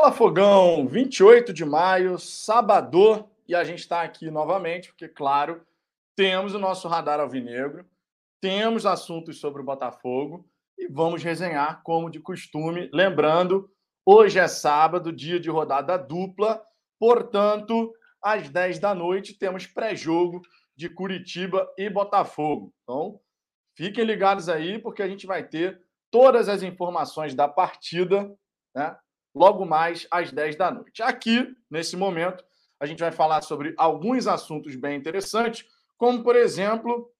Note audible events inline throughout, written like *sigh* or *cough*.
Fala Fogão, 28 de maio, sábado, e a gente está aqui novamente, porque, claro, temos o nosso radar alvinegro, temos assuntos sobre o Botafogo e vamos resenhar como de costume. Lembrando, hoje é sábado, dia de rodada dupla, portanto, às 10 da noite temos pré-jogo de Curitiba e Botafogo. Então, fiquem ligados aí, porque a gente vai ter todas as informações da partida, né? Logo mais às 10 da noite. Aqui, nesse momento, a gente vai falar sobre alguns assuntos bem interessantes, como, por exemplo,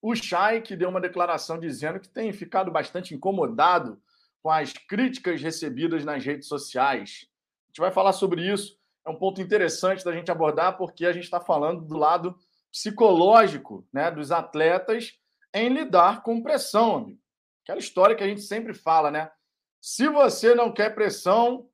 o Chay, que deu uma declaração dizendo que tem ficado bastante incomodado com as críticas recebidas nas redes sociais. A gente vai falar sobre isso. É um ponto interessante da gente abordar, porque a gente está falando do lado psicológico né, dos atletas em lidar com pressão, amigo. Aquela história que a gente sempre fala, né? Se você não quer pressão,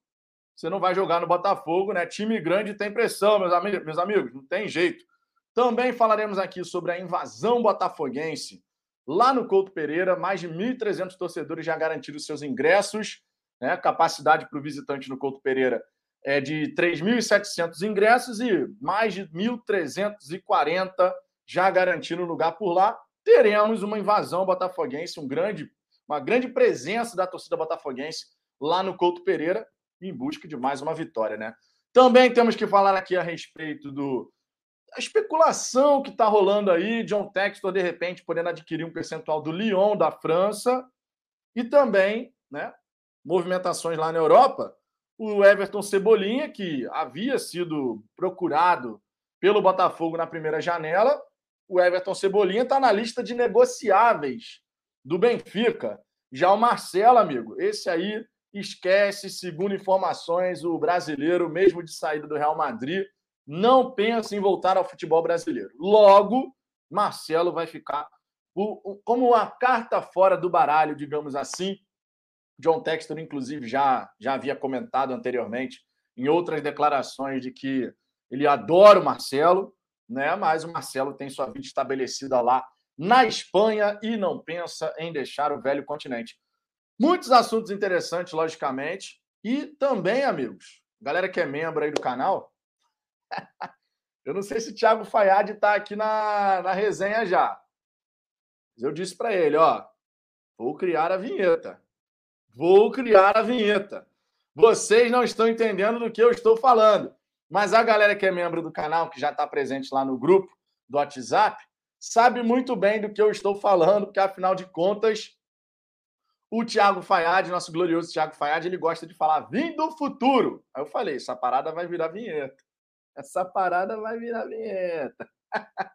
você não vai jogar no Botafogo, né? Time grande tem pressão, meus amigos, meus amigos, não tem jeito. Também falaremos aqui sobre a invasão botafoguense. Lá no Couto Pereira, mais de 1.300 torcedores já garantiram seus ingressos. Né? Capacidade para o visitante no Couto Pereira é de 3.700 ingressos e mais de 1.340 já garantindo lugar por lá. Teremos uma invasão botafoguense, um grande uma grande presença da torcida botafoguense lá no Couto Pereira em busca de mais uma vitória, né? Também temos que falar aqui a respeito do a especulação que está rolando aí, John Textor de repente podendo adquirir um percentual do Lyon da França e também, né, movimentações lá na Europa, o Everton Cebolinha que havia sido procurado pelo Botafogo na primeira janela, o Everton Cebolinha está na lista de negociáveis do Benfica. Já o Marcelo, amigo, esse aí esquece, segundo informações, o brasileiro, mesmo de saída do Real Madrid, não pensa em voltar ao futebol brasileiro. Logo, Marcelo vai ficar como uma carta fora do baralho, digamos assim. John Textor, inclusive, já, já havia comentado anteriormente em outras declarações de que ele adora o Marcelo, né? mas o Marcelo tem sua vida estabelecida lá na Espanha e não pensa em deixar o velho continente. Muitos assuntos interessantes, logicamente, e também, amigos, galera que é membro aí do canal, *laughs* eu não sei se o Thiago Fayad está aqui na, na resenha já. Mas eu disse para ele, ó, vou criar a vinheta. Vou criar a vinheta. Vocês não estão entendendo do que eu estou falando. Mas a galera que é membro do canal, que já está presente lá no grupo do WhatsApp, sabe muito bem do que eu estou falando, porque afinal de contas, o Thiago Fayad, nosso glorioso Thiago Fayad, ele gosta de falar vim do futuro. Aí eu falei, essa parada vai virar vinheta. Essa parada vai virar vinheta. *laughs*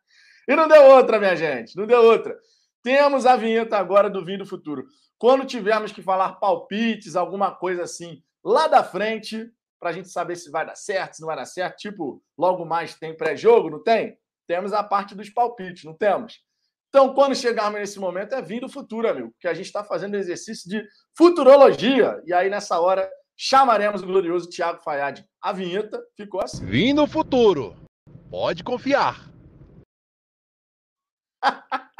e não deu outra, minha gente, não deu outra. Temos a vinheta agora do Vim do Futuro. Quando tivermos que falar palpites, alguma coisa assim, lá da frente, para a gente saber se vai dar certo, se não vai dar certo, tipo, logo mais tem pré-jogo, não tem? Temos a parte dos palpites, não temos? Então, quando chegarmos nesse momento, é vindo o futuro, amigo, porque a gente está fazendo exercício de futurologia. E aí, nessa hora, chamaremos o glorioso Tiago Fayad. A vinheta ficou assim. Vindo o futuro. Pode confiar. *laughs*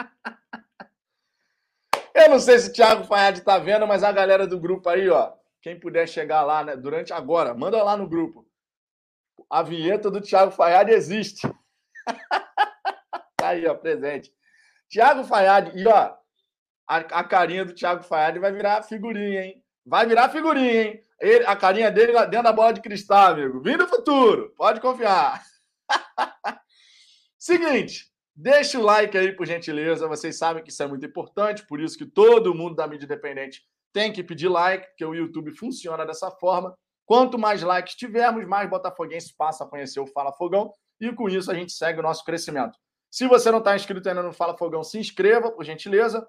Eu não sei se o Thiago Fayad está vendo, mas a galera do grupo aí, ó, quem puder chegar lá né, durante agora, manda lá no grupo. A vinheta do Thiago Fayad existe. *laughs* tá aí, ó, presente. Tiago Fayad, e ó, a, a, carinha do Thiago Fayad vai virar figurinha, hein? Vai virar figurinha, hein? Ele, a carinha dele dentro da bola de cristal, amigo. Vindo do futuro, pode confiar. *laughs* Seguinte, deixa o like aí, por gentileza. Vocês sabem que isso é muito importante, por isso que todo mundo da mídia independente tem que pedir like, porque o YouTube funciona dessa forma. Quanto mais likes tivermos, mais botafoguenses passa a conhecer o Fala Fogão e com isso a gente segue o nosso crescimento. Se você não está inscrito ainda no Fala Fogão, se inscreva, por gentileza.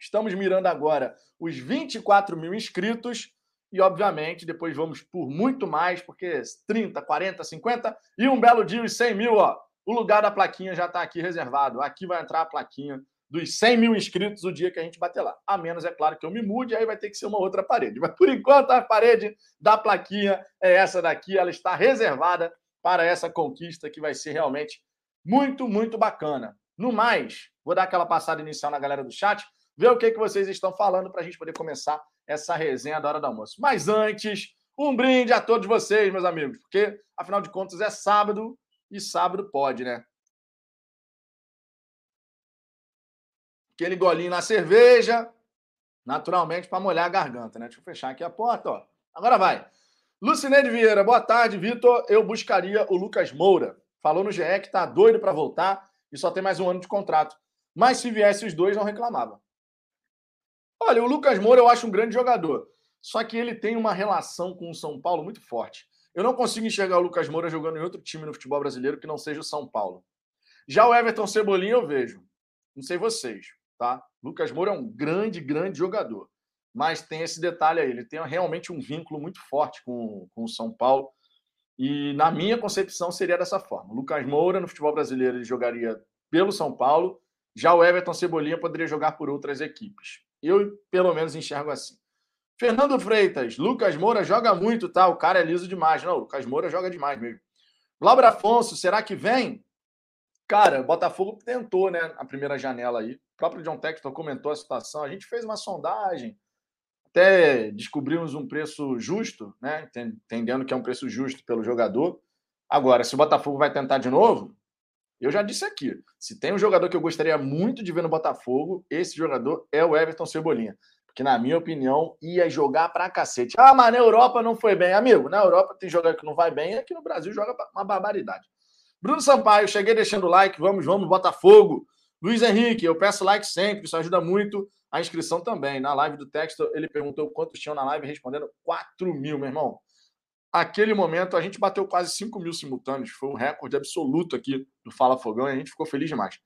Estamos mirando agora os 24 mil inscritos e, obviamente, depois vamos por muito mais, porque 30, 40, 50 e um belo dia os 100 mil, ó. O lugar da plaquinha já está aqui reservado. Aqui vai entrar a plaquinha dos 100 mil inscritos o dia que a gente bater lá. A menos, é claro, que eu me mude, aí vai ter que ser uma outra parede. Mas, por enquanto, a parede da plaquinha é essa daqui. Ela está reservada para essa conquista que vai ser realmente muito, muito bacana. No mais, vou dar aquela passada inicial na galera do chat, ver o que, que vocês estão falando para a gente poder começar essa resenha da hora do almoço. Mas antes, Um brinde a todos vocês, meus amigos, porque afinal de contas é sábado e sábado pode, né? Aquele golinho na cerveja, naturalmente para molhar a garganta, né? Deixa eu fechar aqui a porta, ó. Agora vai. Lucineide Vieira, boa tarde, Vitor. Eu buscaria o Lucas Moura. Falou no GE que tá doido para voltar e só tem mais um ano de contrato. Mas se viesse os dois, não reclamava. Olha, o Lucas Moura eu acho um grande jogador. Só que ele tem uma relação com o São Paulo muito forte. Eu não consigo enxergar o Lucas Moura jogando em outro time no futebol brasileiro que não seja o São Paulo. Já o Everton Cebolinha eu vejo. Não sei vocês, tá? Lucas Moura é um grande, grande jogador mas tem esse detalhe aí, ele tem realmente um vínculo muito forte com, com o São Paulo. E na minha concepção seria dessa forma. Lucas Moura, no futebol brasileiro, ele jogaria pelo São Paulo, já o Everton Cebolinha poderia jogar por outras equipes. Eu, pelo menos, enxergo assim. Fernando Freitas, Lucas Moura joga muito, tá? O cara é liso demais. Não, o Lucas Moura joga demais mesmo. Laura Afonso, será que vem? Cara, o Botafogo tentou, né, a primeira janela aí. O próprio John Textor comentou a situação. A gente fez uma sondagem, até descobrimos um preço justo, né? entendendo que é um preço justo pelo jogador. Agora, se o Botafogo vai tentar de novo, eu já disse aqui: se tem um jogador que eu gostaria muito de ver no Botafogo, esse jogador é o Everton Cebolinha. Porque, na minha opinião, ia jogar pra cacete. Ah, mas na Europa não foi bem. Amigo, na Europa tem jogador que não vai bem, aqui no Brasil joga uma barbaridade. Bruno Sampaio, cheguei deixando o like. Vamos, vamos, Botafogo. Luiz Henrique, eu peço like sempre, isso ajuda muito. A inscrição também. Na live do texto, ele perguntou quantos tinham na live, respondendo 4 mil, meu irmão. Aquele momento, a gente bateu quase 5 mil simultâneos. Foi um recorde absoluto aqui do Fala Fogão e a gente ficou feliz demais.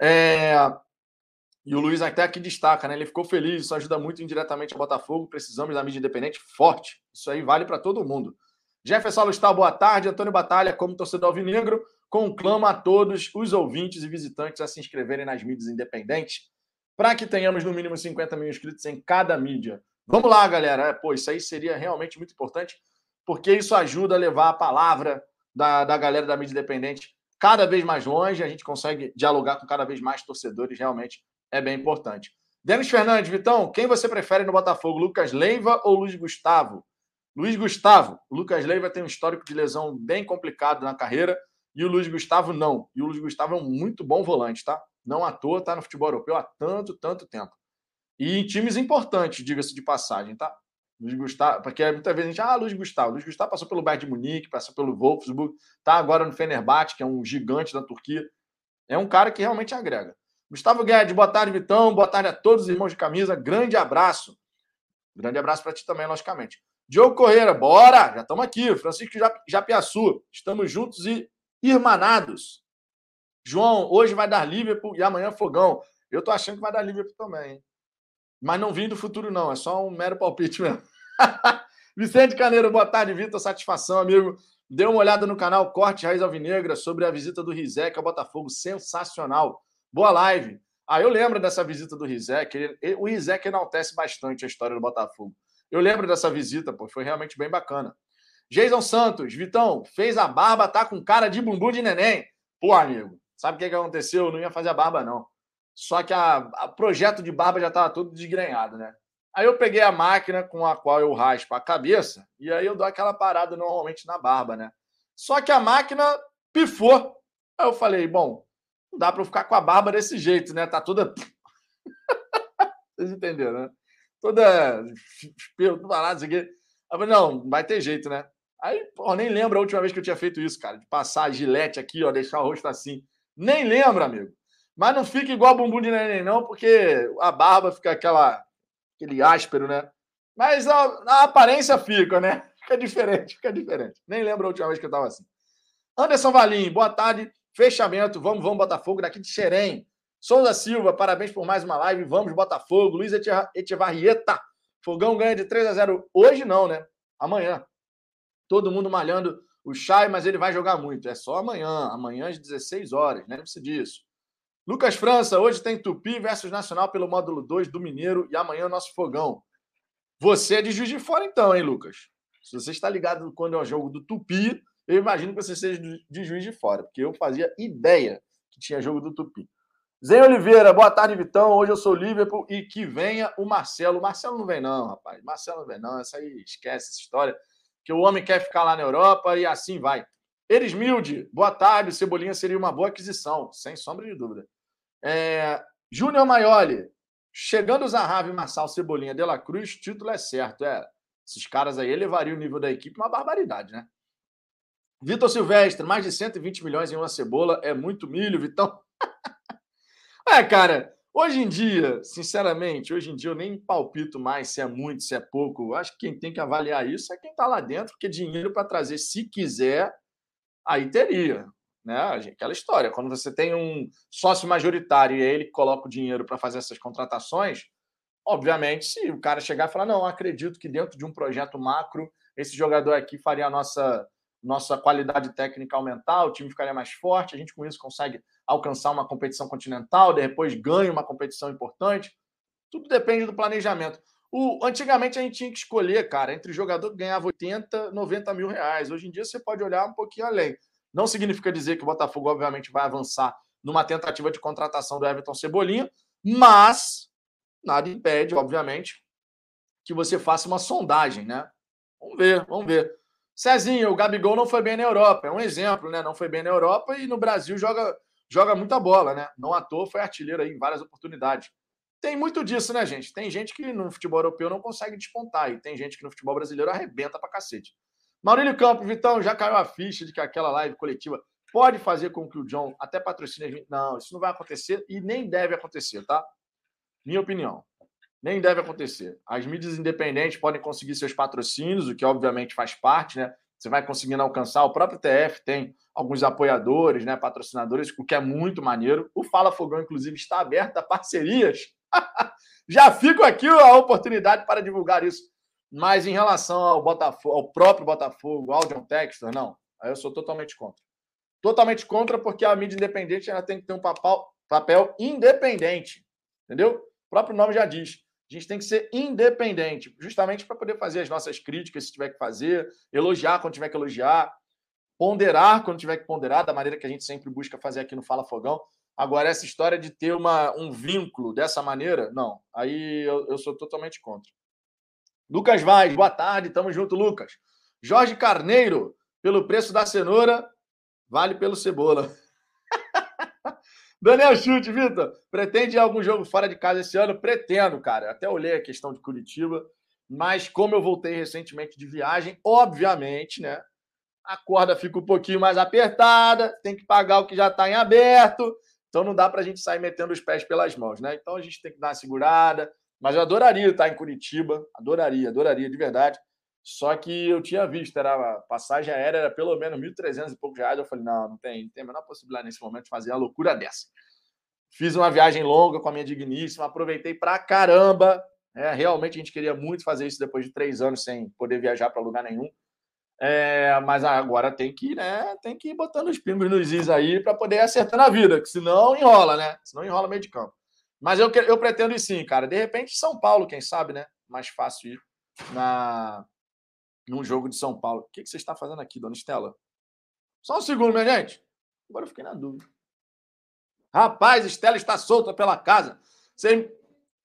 É... E o Luiz até aqui destaca, né? Ele ficou feliz, isso ajuda muito indiretamente ao Botafogo. Precisamos da mídia independente forte. Isso aí vale para todo mundo. Jefferson Alustal, boa tarde. Antônio Batalha, como torcedor alvinegro, conclama a todos os ouvintes e visitantes a se inscreverem nas mídias independentes para que tenhamos no mínimo 50 mil inscritos em cada mídia. Vamos lá, galera. É, pô, isso aí seria realmente muito importante, porque isso ajuda a levar a palavra da, da galera da mídia independente cada vez mais longe, a gente consegue dialogar com cada vez mais torcedores, realmente é bem importante. Denis Fernandes, Vitão, quem você prefere no Botafogo, Lucas Leiva ou Luiz Gustavo? Luiz Gustavo. O Lucas Leiva tem um histórico de lesão bem complicado na carreira e o Luiz Gustavo não. E o Luiz Gustavo é um muito bom volante, tá? Não à toa está no futebol europeu há tanto, tanto tempo. E em times importantes, diga-se de passagem, tá? Luiz Gustavo, porque muitas vezes a gente, ah, Luiz Gustavo. Luiz Gustavo passou pelo Bayern de Munique, passou pelo Wolfsburg, tá agora no Fenerbahçe, que é um gigante da Turquia. É um cara que realmente agrega. Gustavo Guedes, boa tarde, Vitão. Boa tarde a todos os irmãos de camisa. Grande abraço. Grande abraço para ti também, logicamente. Diogo Correia, bora! Já estamos aqui. Francisco Japiaçu, estamos juntos e irmanados. João, hoje vai dar Liverpool e amanhã Fogão. Eu tô achando que vai dar Liverpool também. Hein? Mas não vim do futuro, não. É só um mero palpite mesmo. *laughs* Vicente Caneiro, boa tarde, Vitor. Satisfação, amigo. Dê uma olhada no canal Corte Raiz Alvinegra sobre a visita do Rizek ao Botafogo. Sensacional. Boa live. Ah, eu lembro dessa visita do Rizek. O Rizek enaltece bastante a história do Botafogo. Eu lembro dessa visita, pô. Foi realmente bem bacana. Jason Santos, Vitão, fez a barba, tá com cara de bumbum de neném. Pô, amigo, Sabe o que, que aconteceu? Eu não ia fazer a barba, não. Só que o projeto de barba já estava todo desgrenhado, né? Aí eu peguei a máquina com a qual eu raspo a cabeça e aí eu dou aquela parada normalmente na barba, né? Só que a máquina pifou. Aí eu falei, bom, não dá para eu ficar com a barba desse jeito, né? Tá toda. *laughs* Vocês entenderam, né? Toda. Pelo, tudo isso aqui. Eu falei, não, vai ter jeito, né? Aí, pô, nem lembro a última vez que eu tinha feito isso, cara, de passar a gilete aqui, ó, deixar o rosto assim. Nem lembra, amigo. Mas não fica igual bumbum de neném, não, porque a barba fica aquela, aquele áspero, né? Mas a, a aparência fica, né? *laughs* Fica diferente, fica diferente. Nem lembro a última vez que eu estava assim. Anderson Valim, boa tarde. Fechamento. Vamos, vamos, Botafogo, daqui de Xerém. Souza Silva, parabéns por mais uma live. Vamos, Botafogo. Luiz Echevarrieta. Fogão ganha de 3 a 0 Hoje não, né? Amanhã. Todo mundo malhando o Chay, mas ele vai jogar muito. É só amanhã, amanhã às 16 horas, lembre-se disso. Lucas França, hoje tem Tupi versus Nacional pelo módulo 2 do Mineiro e amanhã é o nosso fogão. Você é de Juiz de Fora então, hein, Lucas? Se você está ligado quando é o jogo do Tupi, eu imagino que você seja de Juiz de Fora, porque eu fazia ideia que tinha jogo do Tupi. Zé Oliveira, boa tarde, Vitão. Hoje eu sou Liverpool e que venha o Marcelo. Marcelo não vem, não, rapaz. Marcelo não vem, não. Essa aí esquece essa história. Que o homem quer ficar lá na Europa e assim vai. Erismilde, boa tarde. Cebolinha seria uma boa aquisição, sem sombra de dúvida. É, Júnior Maioli, chegando Zahavi Marçal Cebolinha de la Cruz, título é certo. É, esses caras aí elevariam o nível da equipe uma barbaridade, né? Vitor Silvestre, mais de 120 milhões em uma cebola é muito milho, Vitão. *laughs* é, cara, hoje em dia, sinceramente, hoje em dia eu nem palpito mais se é muito, se é pouco. Acho que quem tem que avaliar isso é quem está lá dentro, porque dinheiro para trazer, se quiser, aí teria. Né? Aquela história, quando você tem um sócio majoritário e é ele que coloca o dinheiro para fazer essas contratações, obviamente, se o cara chegar e falar, não, acredito que dentro de um projeto macro, esse jogador aqui faria a nossa nossa qualidade técnica aumentar, o time ficaria mais forte, a gente com isso consegue alcançar uma competição continental, depois ganha uma competição importante. Tudo depende do planejamento. O, antigamente a gente tinha que escolher, cara, entre jogador que ganhava 80, 90 mil reais. Hoje em dia você pode olhar um pouquinho além. Não significa dizer que o Botafogo, obviamente, vai avançar numa tentativa de contratação do Everton Cebolinha, mas nada impede, obviamente, que você faça uma sondagem, né? Vamos ver, vamos ver. Cezinho, o Gabigol não foi bem na Europa, é um exemplo, né? Não foi bem na Europa e no Brasil joga, joga muita bola, né? Não à toa foi artilheiro aí em várias oportunidades. Tem muito disso, né, gente? Tem gente que no futebol europeu não consegue despontar e tem gente que no futebol brasileiro arrebenta pra cacete. Maurílio Campos, Vitão, já caiu a ficha de que aquela live coletiva pode fazer com que o John até patrocine. Não, isso não vai acontecer e nem deve acontecer, tá? Minha opinião. Nem deve acontecer. As mídias independentes podem conseguir seus patrocínios, o que obviamente faz parte, né? Você vai conseguindo alcançar. O próprio TF tem alguns apoiadores, né? Patrocinadores, o que é muito maneiro. O Fala Fogão, inclusive, está aberto a parcerias. *laughs* Já fico aqui a oportunidade para divulgar isso. Mas em relação ao Botafogo, ao próprio Botafogo, ao John Textor, não. Aí eu sou totalmente contra. Totalmente contra, porque a mídia independente ela tem que ter um papel, papel independente. Entendeu? O próprio nome já diz. A gente tem que ser independente, justamente para poder fazer as nossas críticas, se tiver que fazer, elogiar quando tiver que elogiar, ponderar quando tiver que ponderar, da maneira que a gente sempre busca fazer aqui no Fala Fogão. Agora, essa história de ter uma, um vínculo dessa maneira, não. Aí eu, eu sou totalmente contra. Lucas Vaz, boa tarde, tamo junto, Lucas. Jorge Carneiro, pelo preço da cenoura, vale pelo cebola. Daniel Chute, Vitor, pretende algum jogo fora de casa esse ano? Pretendo, cara. Até olhei a questão de Curitiba, mas como eu voltei recentemente de viagem, obviamente, né? A corda fica um pouquinho mais apertada, tem que pagar o que já está em aberto, então não dá para a gente sair metendo os pés pelas mãos, né? Então a gente tem que dar uma segurada. Mas eu adoraria estar em Curitiba, adoraria, adoraria de verdade. Só que eu tinha visto, era passagem aérea era pelo menos 1.300 e poucos reais. Eu falei, não, não tem, não tem a menor possibilidade nesse momento de fazer uma loucura dessa. Fiz uma viagem longa com a minha digníssima, aproveitei pra caramba. É, realmente a gente queria muito fazer isso depois de três anos sem poder viajar para lugar nenhum. É, mas agora tem que, né, tem que ir botando os pingos nos is aí para poder acertar na vida, que senão enrola, né? Senão enrola meio de campo. Mas eu, eu pretendo ir sim, cara. De repente, São Paulo, quem sabe, né? Mais fácil ir na, num jogo de São Paulo. O que, que você está fazendo aqui, dona Estela? Só um segundo, minha gente. Agora eu fiquei na dúvida. Rapaz, Estela está solta pela casa. Você...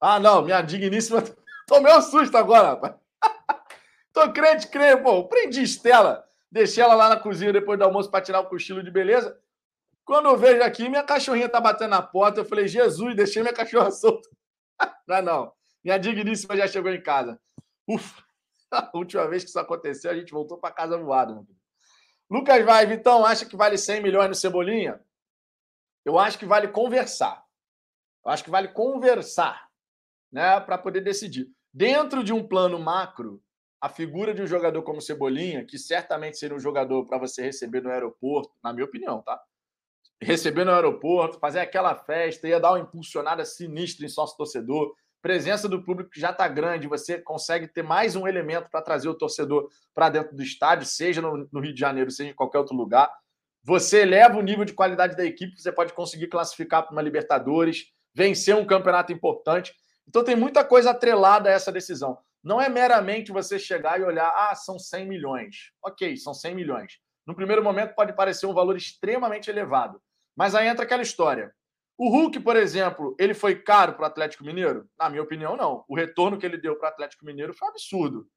Ah, não, minha digníssima. *laughs* Tomei um susto agora, rapaz. *laughs* Tô crente, creio, pô. Prendi Estela. Deixei ela lá na cozinha depois do almoço para tirar o cochilo de beleza. Quando eu vejo aqui, minha cachorrinha tá batendo na porta. Eu falei, Jesus, deixei minha cachorra *laughs* solta. Não, não. Minha digníssima já chegou em casa. Ufa. *laughs* A última vez que isso aconteceu, a gente voltou para casa voado. Lucas vai, Vitão, acha que vale 100 milhões no Cebolinha? Eu acho que vale conversar. Eu acho que vale conversar, né, para poder decidir. Dentro de um plano macro, a figura de um jogador como Cebolinha, que certamente seria um jogador para você receber no aeroporto, na minha opinião, tá? Receber no aeroporto, fazer aquela festa, ia dar uma impulsionada sinistra em sócio torcedor presença do público já está grande, você consegue ter mais um elemento para trazer o torcedor para dentro do estádio, seja no, no, Rio de Janeiro, seja em qualquer outro lugar. Você eleva o nível de qualidade da equipe, você pode conseguir classificar para uma Libertadores, vencer um campeonato importante. Então tem muita coisa atrelada a essa decisão. Não é meramente você chegar e olhar, ah, são 100 milhões. Ok, são 100 milhões. No primeiro momento pode parecer um valor extremamente elevado. Mas aí entra aquela história. O Hulk, por exemplo, ele foi caro para o Atlético Mineiro? Na minha opinião, não. O retorno que ele deu para o Atlético Mineiro foi absurdo.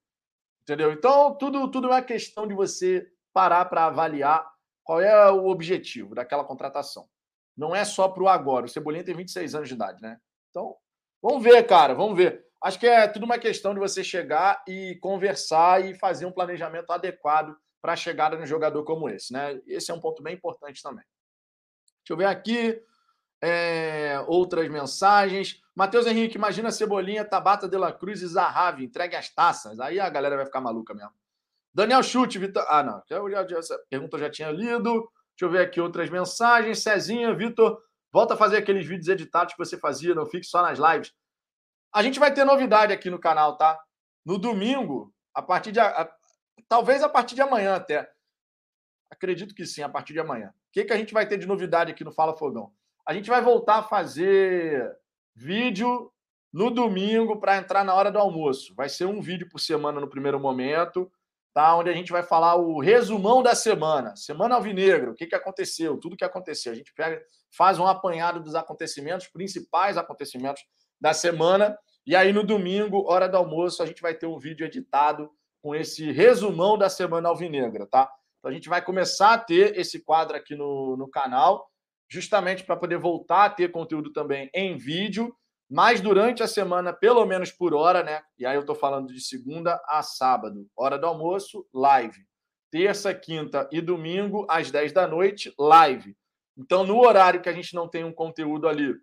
Entendeu? Então, tudo, tudo é uma questão de você parar para avaliar qual é o objetivo daquela contratação. Não é só para o agora. O Cebolinha tem 26 anos de idade, né? Então, vamos ver, cara, vamos ver. Acho que é tudo uma questão de você chegar e conversar e fazer um planejamento adequado para a chegada de um jogador como esse, né? Esse é um ponto bem importante também. Deixa eu ver aqui. É, outras mensagens. Matheus Henrique, imagina Cebolinha, Tabata de la Cruz e Zahavi, entregue as taças. Aí a galera vai ficar maluca mesmo. Daniel Chute, Vitor. Ah, não. Essa pergunta eu já tinha lido. Deixa eu ver aqui outras mensagens. Cezinha, Vitor, volta a fazer aqueles vídeos editados que você fazia, não fique só nas lives. A gente vai ter novidade aqui no canal, tá? No domingo, a partir de. A, talvez a partir de amanhã até. Acredito que sim, a partir de amanhã. O que, que a gente vai ter de novidade aqui no Fala Fogão? A gente vai voltar a fazer vídeo no domingo para entrar na hora do almoço. Vai ser um vídeo por semana no primeiro momento, tá? Onde a gente vai falar o resumão da semana. Semana Alvinegro, o que, que aconteceu, tudo que aconteceu. A gente pega, faz um apanhado dos acontecimentos, principais acontecimentos da semana. E aí no domingo, hora do almoço, a gente vai ter um vídeo editado com esse resumão da semana alvinegra, tá? Então a gente vai começar a ter esse quadro aqui no, no canal justamente para poder voltar a ter conteúdo também em vídeo, mas durante a semana, pelo menos por hora, né? E aí eu estou falando de segunda a sábado, hora do almoço, live. Terça, quinta e domingo, às 10 da noite, live. Então, no horário que a gente não tem um conteúdo ali,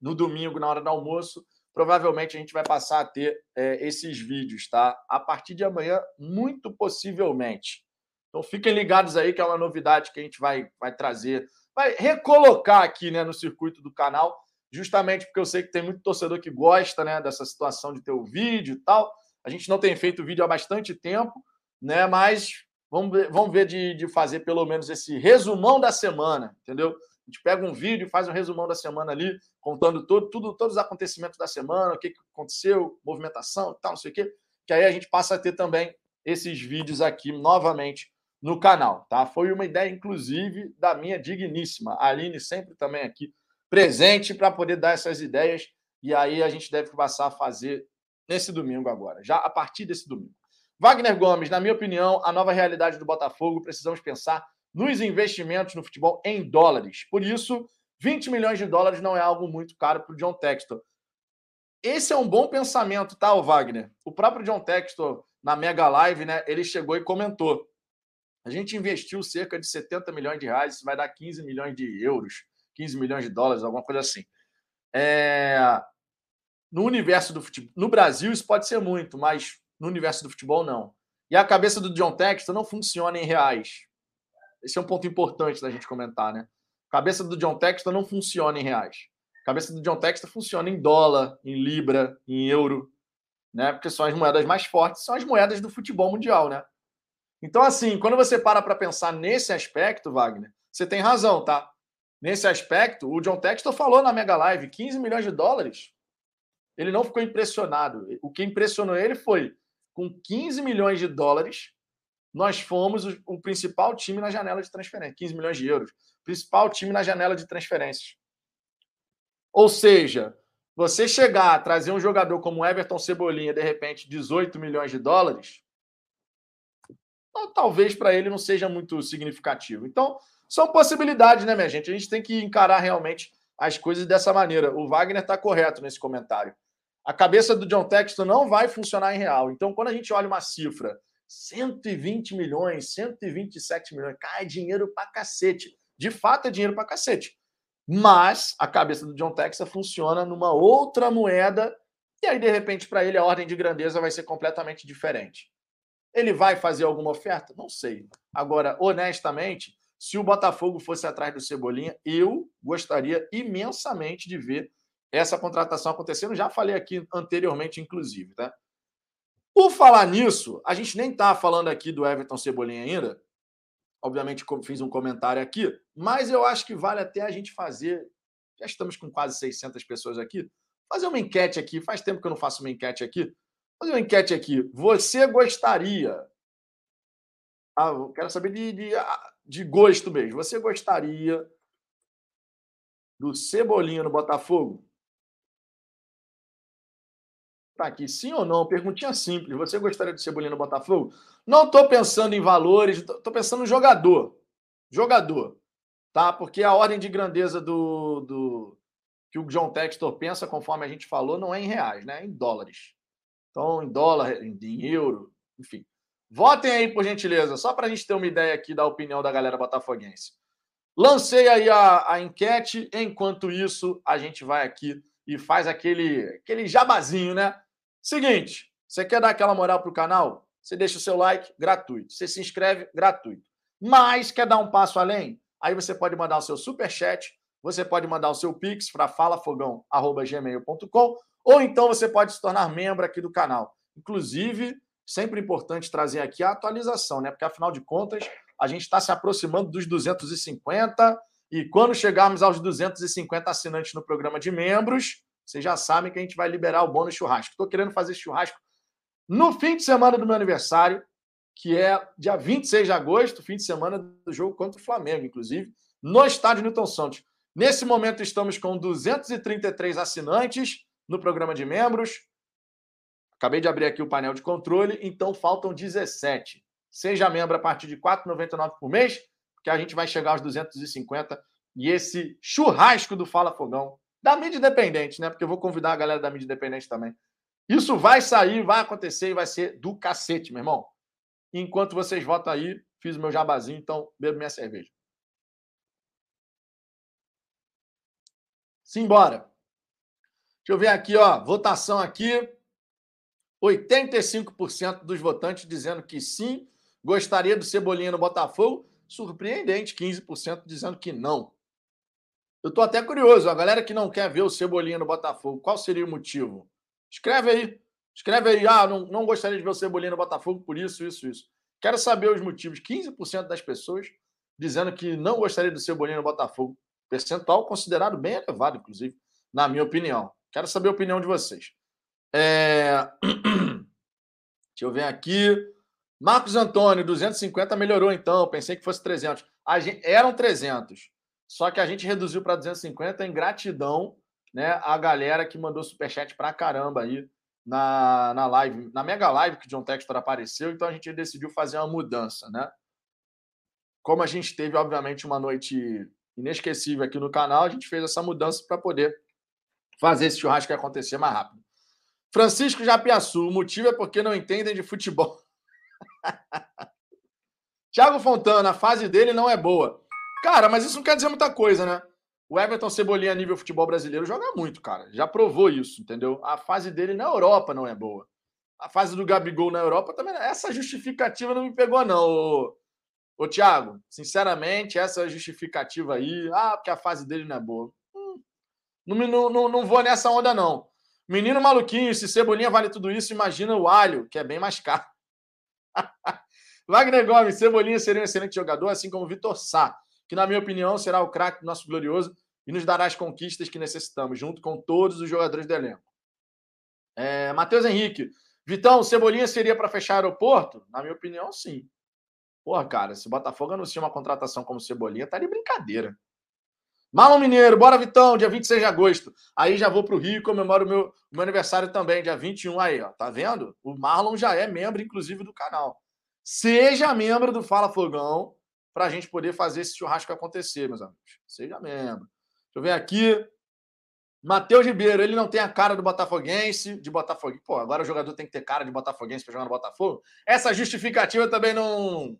no domingo, na hora do almoço, provavelmente a gente vai passar a ter é, esses vídeos, tá? A partir de amanhã, muito possivelmente. Então, fiquem ligados aí, que é uma novidade que a gente vai, vai trazer vai recolocar aqui né, no circuito do canal, justamente porque eu sei que tem muito torcedor que gosta né, dessa situação de ter o vídeo e tal. A gente não tem feito vídeo há bastante tempo, né? Mas vamos ver, vamos ver de, de fazer pelo menos esse resumão da semana, entendeu? A gente pega um vídeo, faz um resumão da semana ali, contando todo, tudo, todos os acontecimentos da semana, o que, que aconteceu, movimentação tal, não sei o quê. Que aí a gente passa a ter também esses vídeos aqui novamente no canal, tá? Foi uma ideia, inclusive, da minha digníssima Aline, sempre também aqui presente para poder dar essas ideias. E aí a gente deve passar a fazer nesse domingo agora, já a partir desse domingo. Wagner Gomes, na minha opinião, a nova realidade do Botafogo, precisamos pensar nos investimentos no futebol em dólares. Por isso, 20 milhões de dólares não é algo muito caro para o John Textor. Esse é um bom pensamento, tá, Wagner? O próprio John Textor, na Mega Live, né, ele chegou e comentou a gente investiu cerca de 70 milhões de reais, isso vai dar 15 milhões de euros, 15 milhões de dólares, alguma coisa assim. É... No universo do futebol, no Brasil isso pode ser muito, mas no universo do futebol não. E a cabeça do John Textor não funciona em reais. Esse é um ponto importante da gente comentar, né? A cabeça do John Textor não funciona em reais. A cabeça do John Textor funciona em dólar, em libra, em euro, né? Porque são as moedas mais fortes, são as moedas do futebol mundial, né? Então, assim, quando você para para pensar nesse aspecto, Wagner, você tem razão, tá? Nesse aspecto, o John Textor falou na Mega Live 15 milhões de dólares. Ele não ficou impressionado. O que impressionou ele foi com 15 milhões de dólares, nós fomos o, principal time na janela de transferência. 15 milhões de euros. Principal time na janela de transferências. Ou seja, você chegar a trazer um jogador como Everton Cebolinha, de repente, 18 milhões de dólares, talvez para ele não seja muito significativo. Então, são possibilidades, né, minha gente? A gente tem que encarar realmente as coisas dessa maneira. O Wagner está correto nesse comentário. A cabeça do John Texton não vai funcionar em real. Então, quando a gente olha uma cifra, 120 milhões, 127 milhões, cai dinheiro para cacete. De fato, é dinheiro para cacete. Mas a cabeça do John Texton funciona numa outra moeda, e aí, de repente, para ele, a ordem de grandeza vai ser completamente diferente. Ele vai fazer alguma oferta? Não sei. Agora, honestamente, se o Botafogo fosse atrás do Cebolinha, eu gostaria imensamente de ver essa contratação acontecendo. Já falei aqui anteriormente, inclusive, tá? Por falar nisso, a gente nem está falando aqui do Everton Cebolinha ainda. Obviamente, fiz um comentário aqui, mas eu acho que vale até a gente fazer. Já estamos com quase 600 pessoas aqui. Fazer uma enquete aqui. Faz tempo que eu não faço uma enquete aqui fazer uma enquete aqui. Você gostaria. Ah, quero saber de, de, ah, de gosto mesmo. Você gostaria do Cebolinha no Botafogo? Tá aqui, sim ou não? Perguntinha simples. Você gostaria de Cebolinha no Botafogo? Não estou pensando em valores, estou pensando no jogador. Jogador. Tá? Porque a ordem de grandeza do, do que o John Textor pensa, conforme a gente falou, não é em reais, né? É em dólares. Então, em dólar, em euro, enfim. Votem aí, por gentileza, só para a gente ter uma ideia aqui da opinião da galera botafoguense. Lancei aí a, a enquete. Enquanto isso, a gente vai aqui e faz aquele, aquele jabazinho, né? Seguinte, você quer dar aquela moral pro canal? Você deixa o seu like gratuito. Você se inscreve gratuito. Mas quer dar um passo além? Aí você pode mandar o seu super chat, você pode mandar o seu pix para falafogão@gmail.com ou então você pode se tornar membro aqui do canal. Inclusive, sempre importante trazer aqui a atualização, né? Porque afinal de contas, a gente está se aproximando dos 250 e quando chegarmos aos 250 assinantes no programa de membros, vocês já sabem que a gente vai liberar o bônus churrasco. Estou querendo fazer churrasco no fim de semana do meu aniversário, que é dia 26 de agosto, fim de semana do jogo contra o Flamengo, inclusive, no estádio Newton Santos. Nesse momento, estamos com 233 assinantes no programa de membros. Acabei de abrir aqui o painel de controle, então faltam 17. Seja membro a partir de R$ 4,99 por mês, que a gente vai chegar aos 250. E esse churrasco do Fala Fogão, da mídia independente, né? Porque eu vou convidar a galera da mídia independente também. Isso vai sair, vai acontecer e vai ser do cacete, meu irmão. Enquanto vocês votam aí, fiz o meu jabazinho, então bebo minha cerveja. Simbora. Deixa eu ver aqui, ó. Votação aqui. 85% dos votantes dizendo que sim, gostaria do Cebolinha no Botafogo. Surpreendente, 15% dizendo que não. Eu estou até curioso, a galera que não quer ver o Cebolinha no Botafogo, qual seria o motivo? Escreve aí. Escreve aí, ah, não, não gostaria de ver o Cebolinha no Botafogo por isso, isso, isso. Quero saber os motivos. 15% das pessoas dizendo que não gostaria do Cebolinha no Botafogo. Percentual considerado bem elevado, inclusive, na minha opinião. Quero saber a opinião de vocês. É... *clears throat* Deixa eu ver aqui. Marcos Antônio, 250 melhorou então. Pensei que fosse 300. A gente... Eram 300. Só que a gente reduziu para 250 em gratidão né, a galera que mandou superchat para caramba aí na, na live, na mega live que o John Textor apareceu. Então a gente decidiu fazer uma mudança, né? Como a gente teve, obviamente, uma noite inesquecível aqui no canal, a gente fez essa mudança para poder fazer esse churrasco acontecer mais rápido. Francisco Japiaçu, o motivo é porque não entendem de futebol. *laughs* Thiago Fontana, a fase dele não é boa. Cara, mas isso não quer dizer muita coisa, né? O Everton Cebolinha, nível futebol brasileiro, joga muito, cara. Já provou isso, entendeu? A fase dele na Europa não é boa. A fase do Gabigol na Europa também. Essa justificativa não me pegou, não. Ô, ô Thiago, sinceramente, essa justificativa aí, ah, porque a fase dele não é boa. Não, não, não vou nessa onda, não. Menino maluquinho, se Cebolinha vale tudo isso, imagina o alho, que é bem mais caro. *laughs* Wagner Gomes, Cebolinha seria um excelente jogador, assim como Vitor Sá, que, na minha opinião, será o craque do nosso glorioso e nos dará as conquistas que necessitamos, junto com todos os jogadores do elenco. É, Matheus Henrique, Vitão, Cebolinha seria para fechar aeroporto? Na minha opinião, sim. Porra, cara, se o Botafogo anuncia uma contratação como Cebolinha, tá de brincadeira. Marlon Mineiro, bora Vitão, dia 26 de agosto. Aí já vou para o Rio e comemoro o meu, meu aniversário também, dia 21 aí, ó. Tá vendo? O Marlon já é membro, inclusive, do canal. Seja membro do Fala Fogão para a gente poder fazer esse churrasco acontecer, meus amigos. Seja membro. Deixa eu ver aqui. Matheus Ribeiro, ele não tem a cara do Botafoguense, de Botafogo. Pô, agora o jogador tem que ter cara de Botafoguense para jogar no Botafogo. Essa justificativa também não.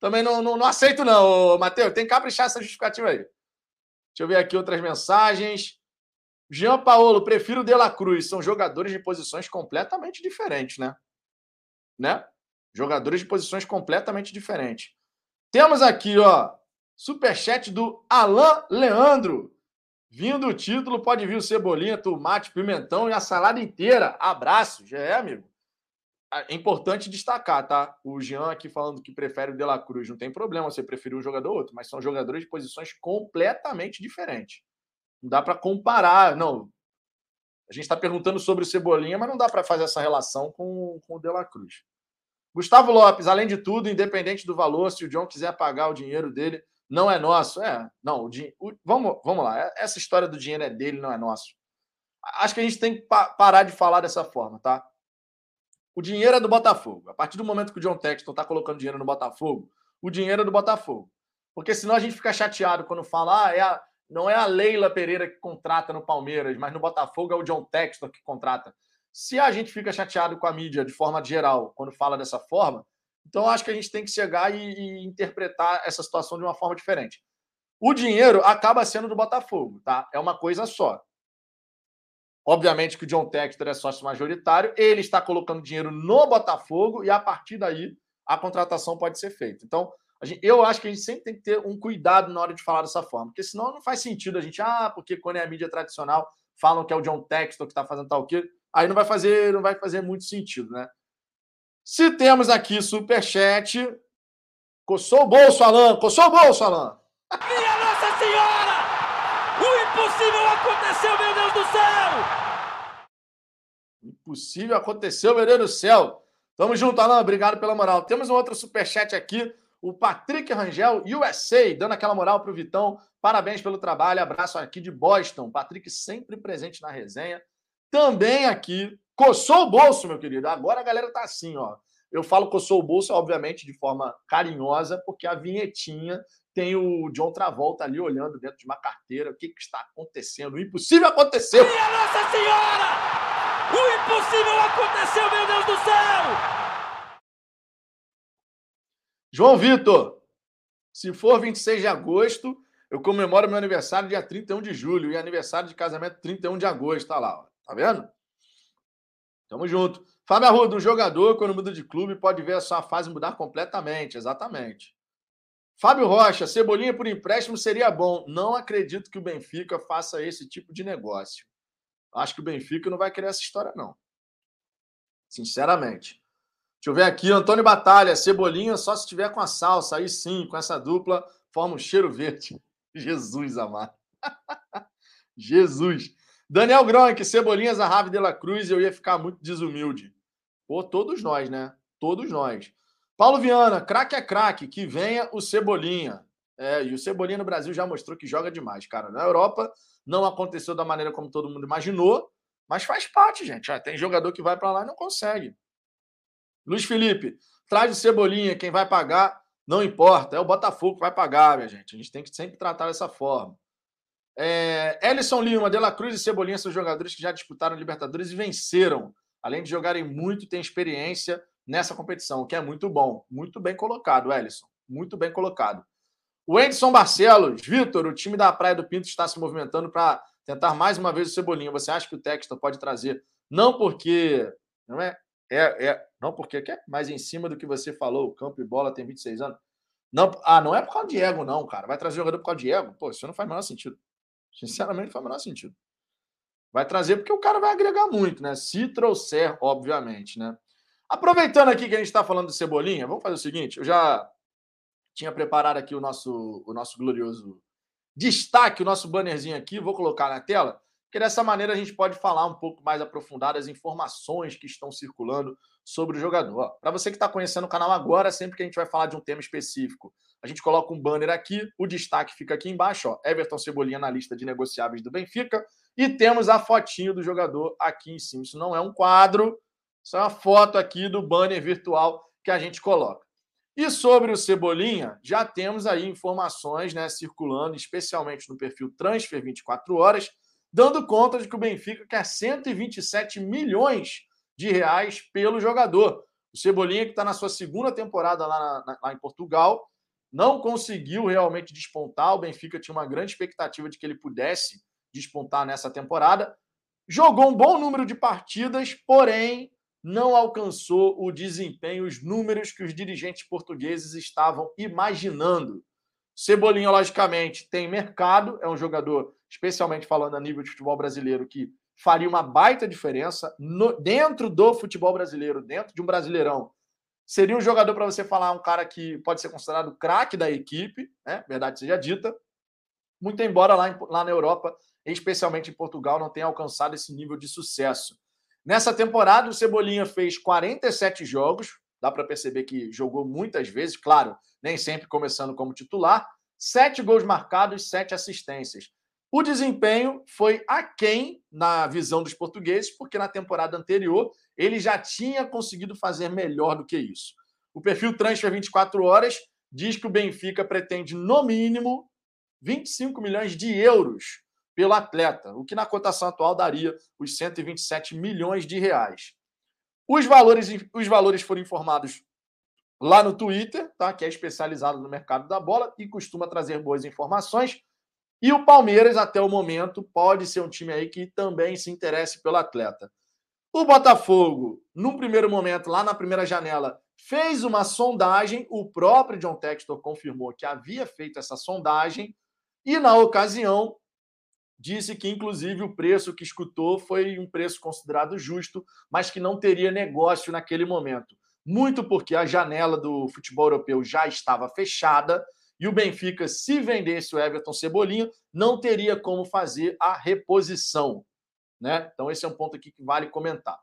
Também não, não, não aceito, não, Matheus. Tem que caprichar essa justificativa aí. Deixa eu ver aqui outras mensagens. Jean Paulo, prefiro De La Cruz. São jogadores de posições completamente diferentes, né? Né? Jogadores de posições completamente diferentes. Temos aqui, ó, superchat do Alain Leandro. Vindo o título, pode vir o cebolinha, tomate, pimentão e a salada inteira. Abraço, já é, amigo. É importante destacar, tá? O Jean aqui falando que prefere o De La Cruz. Não tem problema você preferir um jogador ou outro, mas são jogadores de posições completamente diferentes. Não dá para comparar. Não. A gente está perguntando sobre o Cebolinha, mas não dá para fazer essa relação com, com o De La Cruz. Gustavo Lopes, além de tudo, independente do valor, se o John quiser pagar o dinheiro dele, não é nosso. É, não, o, o vamos, vamos lá. Essa história do dinheiro é dele, não é nosso. Acho que a gente tem que pa parar de falar dessa forma, tá? O dinheiro é do Botafogo. A partir do momento que o John Texton está colocando dinheiro no Botafogo, o dinheiro é do Botafogo. Porque senão a gente fica chateado quando fala, ah, é a, não é a Leila Pereira que contrata no Palmeiras, mas no Botafogo é o John Texton que contrata. Se a gente fica chateado com a mídia de forma geral, quando fala dessa forma, então acho que a gente tem que chegar e, e interpretar essa situação de uma forma diferente. O dinheiro acaba sendo do Botafogo, tá? É uma coisa só. Obviamente que o John Textor é sócio majoritário, ele está colocando dinheiro no Botafogo e a partir daí a contratação pode ser feita. Então, gente, eu acho que a gente sempre tem que ter um cuidado na hora de falar dessa forma, porque senão não faz sentido a gente, ah, porque quando é a mídia tradicional falam que é o John Textor que está fazendo tal que, aí não vai fazer, não vai fazer muito sentido, né? Se temos aqui superchat, coçou o bolso, Alan, coçou o bolso, Alan. Minha Nossa Senhora! O impossível aconteceu, meu Deus do céu! Impossível aconteceu, meu Deus do céu. Tamo junto, Alan. Obrigado pela moral. Temos um outro superchat aqui. O Patrick Rangel, USA, dando aquela moral pro Vitão. Parabéns pelo trabalho. Abraço aqui de Boston. Patrick sempre presente na resenha. Também aqui. Coçou o bolso, meu querido. Agora a galera tá assim, ó. Eu falo coçou o bolso, obviamente, de forma carinhosa, porque a vinhetinha tem o John Travolta ali olhando dentro de uma carteira. O que, que está acontecendo? O impossível aconteceu! Minha Nossa Senhora! O impossível aconteceu, meu Deus do céu! João Vitor, se for 26 de agosto, eu comemoro meu aniversário dia 31 de julho e aniversário de casamento 31 de agosto. Tá lá, ó. tá vendo? Tamo junto. Fábio Arruda, um jogador, quando muda de clube, pode ver a sua fase mudar completamente. Exatamente. Fábio Rocha, Cebolinha por empréstimo seria bom. Não acredito que o Benfica faça esse tipo de negócio. Acho que o Benfica não vai querer essa história, não. Sinceramente. Deixa eu ver aqui, Antônio Batalha, Cebolinha só se tiver com a salsa. Aí sim, com essa dupla, forma um cheiro verde. *laughs* Jesus amado. *laughs* Jesus. Daniel Gronk, Cebolinha, Zahavi de la Cruz, eu ia ficar muito desumilde. Pô, todos nós, né? Todos nós. Paulo Viana, craque é craque, que venha o Cebolinha. É, e o Cebolinha no Brasil já mostrou que joga demais, cara. Na Europa não aconteceu da maneira como todo mundo imaginou, mas faz parte, gente. Ah, tem jogador que vai para lá e não consegue. Luiz Felipe, traz o Cebolinha, quem vai pagar não importa, é o Botafogo que vai pagar, minha gente. A gente tem que sempre tratar dessa forma. É, Ellison Lima, De La Cruz e Cebolinha são jogadores que já disputaram Libertadores e venceram. Além de jogarem muito, têm experiência nessa competição, o que é muito bom. Muito bem colocado, Ellison. Muito bem colocado. O Edson Barcelos, Vitor, o time da Praia do Pinto está se movimentando para tentar mais uma vez o Cebolinha. Você acha que o Textor pode trazer? Não porque. Não é? É, é não porque quer, mas em cima do que você falou, campo e bola tem 26 anos. Não, ah, não é por causa de ego, não, cara. Vai trazer jogador por causa de ego? Pô, isso não faz o menor sentido. Sinceramente, não faz o menor sentido. Vai trazer porque o cara vai agregar muito, né? Se trouxer, obviamente, né? Aproveitando aqui que a gente está falando de Cebolinha, vamos fazer o seguinte: eu já tinha preparado aqui o nosso, o nosso glorioso destaque, o nosso bannerzinho aqui, vou colocar na tela, porque dessa maneira a gente pode falar um pouco mais aprofundado as informações que estão circulando sobre o jogador. Para você que está conhecendo o canal agora, sempre que a gente vai falar de um tema específico, a gente coloca um banner aqui, o destaque fica aqui embaixo, ó, Everton Cebolinha na lista de negociáveis do Benfica, e temos a fotinho do jogador aqui em cima. Isso não é um quadro, isso é uma foto aqui do banner virtual que a gente coloca. E sobre o Cebolinha, já temos aí informações né, circulando, especialmente no perfil Transfer 24 Horas, dando conta de que o Benfica quer 127 milhões de reais pelo jogador. O Cebolinha, que está na sua segunda temporada lá, na, lá em Portugal, não conseguiu realmente despontar. O Benfica tinha uma grande expectativa de que ele pudesse despontar nessa temporada. Jogou um bom número de partidas, porém não alcançou o desempenho, os números que os dirigentes portugueses estavam imaginando. Cebolinha, logicamente, tem mercado, é um jogador, especialmente falando a nível de futebol brasileiro, que faria uma baita diferença no, dentro do futebol brasileiro, dentro de um brasileirão. Seria um jogador para você falar, um cara que pode ser considerado craque da equipe, né? verdade seja dita. Muito embora lá, em, lá na Europa, especialmente em Portugal, não tenha alcançado esse nível de sucesso. Nessa temporada, o Cebolinha fez 47 jogos, dá para perceber que jogou muitas vezes, claro, nem sempre começando como titular, sete gols marcados, sete assistências. O desempenho foi aquém na visão dos portugueses, porque na temporada anterior ele já tinha conseguido fazer melhor do que isso. O perfil Transfer 24 Horas diz que o Benfica pretende, no mínimo, 25 milhões de euros pelo atleta, o que na cotação atual daria os 127 milhões de reais. Os valores, os valores foram informados lá no Twitter, tá? que é especializado no mercado da bola e costuma trazer boas informações. E o Palmeiras, até o momento, pode ser um time aí que também se interesse pelo atleta. O Botafogo, num primeiro momento, lá na primeira janela, fez uma sondagem. O próprio John Textor confirmou que havia feito essa sondagem. E, na ocasião, disse que, inclusive, o preço que escutou foi um preço considerado justo, mas que não teria negócio naquele momento. Muito porque a janela do futebol europeu já estava fechada e o Benfica, se vendesse o Everton Cebolinha, não teria como fazer a reposição. Né? Então, esse é um ponto aqui que vale comentar.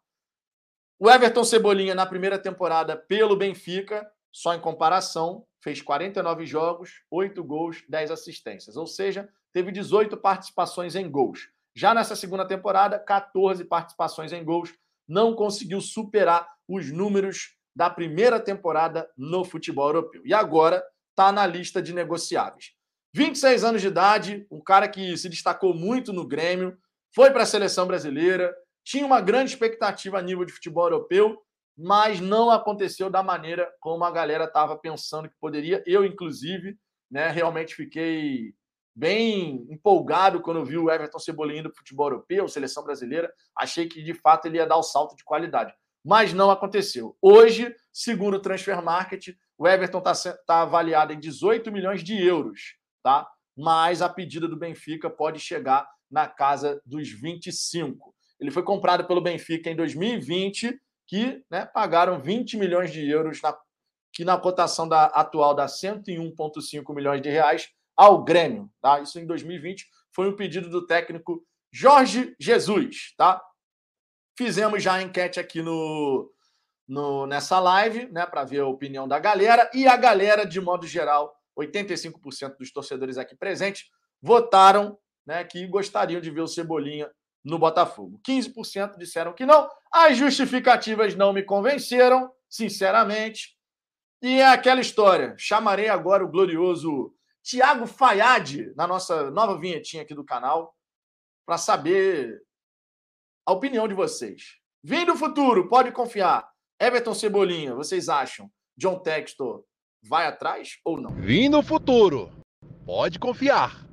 O Everton Cebolinha, na primeira temporada pelo Benfica, só em comparação, fez 49 jogos, 8 gols, 10 assistências. Ou seja, teve 18 participações em gols. Já nessa segunda temporada, 14 participações em gols. Não conseguiu superar os números da primeira temporada no futebol europeu. E agora está na lista de negociáveis. 26 anos de idade, um cara que se destacou muito no Grêmio, foi para a seleção brasileira, tinha uma grande expectativa a nível de futebol europeu, mas não aconteceu da maneira como a galera estava pensando que poderia. Eu, inclusive, né, realmente fiquei bem empolgado quando vi o Everton Cebolinha indo para futebol europeu, seleção brasileira. Achei que, de fato, ele ia dar o salto de qualidade. Mas não aconteceu. Hoje, segundo o Transfer Market, o Everton está tá avaliado em 18 milhões de euros, tá? Mas a pedida do Benfica pode chegar na casa dos 25. Ele foi comprado pelo Benfica em 2020, que né, pagaram 20 milhões de euros, na, que na cotação da, atual dá 101,5 milhões de reais ao Grêmio. Tá? Isso em 2020 foi um pedido do técnico Jorge Jesus. Tá? Fizemos já a enquete aqui no, no, nessa live, né, para ver a opinião da galera. E a galera, de modo geral, 85% dos torcedores aqui presentes votaram né, que gostariam de ver o Cebolinha no Botafogo. 15% disseram que não. As justificativas não me convenceram, sinceramente. E é aquela história. Chamarei agora o glorioso Tiago Fayad na nossa nova vinhetinha aqui do canal para saber a opinião de vocês. Vem do futuro, pode confiar. Everton Cebolinha, vocês acham? John Textor vai atrás ou não? Vindo o futuro. Pode confiar.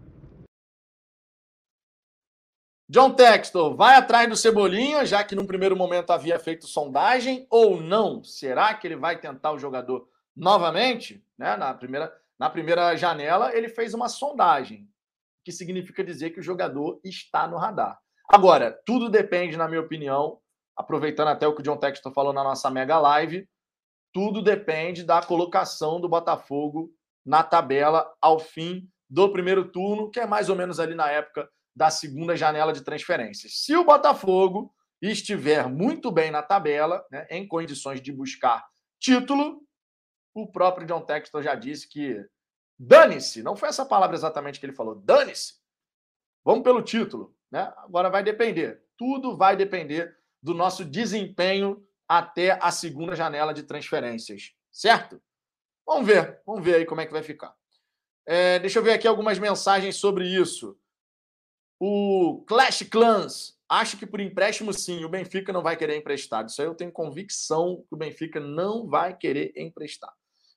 John Textor vai atrás do Cebolinha, já que num primeiro momento havia feito sondagem, ou não? Será que ele vai tentar o jogador novamente? Né? Na, primeira, na primeira janela, ele fez uma sondagem, que significa dizer que o jogador está no radar. Agora, tudo depende, na minha opinião, aproveitando até o que o John Textor falou na nossa mega live, tudo depende da colocação do Botafogo na tabela ao fim do primeiro turno, que é mais ou menos ali na época da segunda janela de transferências. Se o Botafogo estiver muito bem na tabela, né, em condições de buscar título, o próprio John Textor já disse que dane-se, não foi essa palavra exatamente que ele falou, dane-se, vamos pelo título. Né? Agora vai depender, tudo vai depender do nosso desempenho até a segunda janela de transferências, certo? Vamos ver, vamos ver aí como é que vai ficar. É, deixa eu ver aqui algumas mensagens sobre isso. O Clash Clans acha que por empréstimo, sim, o Benfica não vai querer emprestar. Isso aí eu tenho convicção que o Benfica não vai querer emprestar.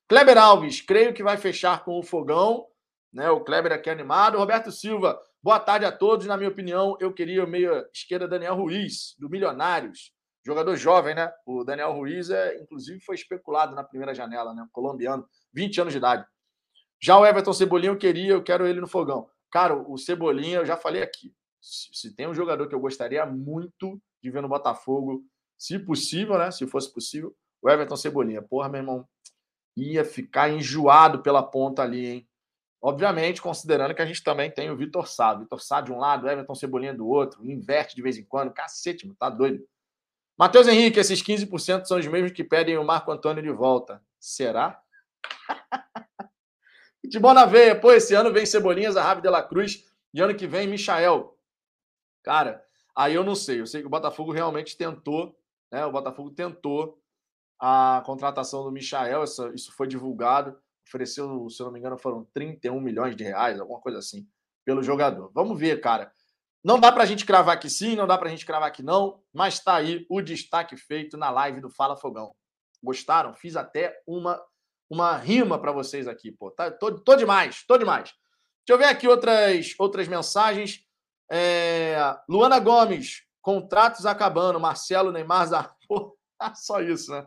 Kleber Alves, creio que vai fechar com o Fogão. Né? O Kleber aqui animado. Roberto Silva, boa tarde a todos. Na minha opinião, eu queria o meio esquerda Daniel Ruiz, do Milionários. Jogador jovem, né? O Daniel Ruiz, é, inclusive, foi especulado na primeira janela, né? colombiano, 20 anos de idade. Já o Everton Cebolinha, eu queria, eu quero ele no fogão. Cara, o Cebolinha, eu já falei aqui. Se tem um jogador que eu gostaria muito de ver no Botafogo, se possível, né? Se fosse possível, o Everton Cebolinha. Porra, meu irmão, ia ficar enjoado pela ponta ali, hein? Obviamente, considerando que a gente também tem o Vitor Sá. Vitor Sá de um lado, Everton Cebolinha do outro, inverte de vez em quando. Cacete, mano, tá doido. Matheus Henrique, esses 15% são os mesmos que pedem o Marco Antônio de volta. Será? *laughs* Futebol na veia. Pô, esse ano vem Cebolinhas, a Rave de la Cruz E ano que vem, Michael. Cara, aí eu não sei. Eu sei que o Botafogo realmente tentou, né? O Botafogo tentou a contratação do Michael, isso, foi divulgado. Ofereceu, se eu não me engano, foram 31 milhões de reais, alguma coisa assim, pelo jogador. Vamos ver, cara. Não dá para a gente cravar que sim, não dá para a gente cravar que não, mas está aí o destaque feito na live do Fala Fogão. Gostaram? Fiz até uma, uma rima para vocês aqui, pô. Tá, tô, tô demais, tô demais. Deixa eu ver aqui outras, outras mensagens. É, Luana Gomes, contratos acabando. Marcelo Neymar, *laughs* pô, só isso, né?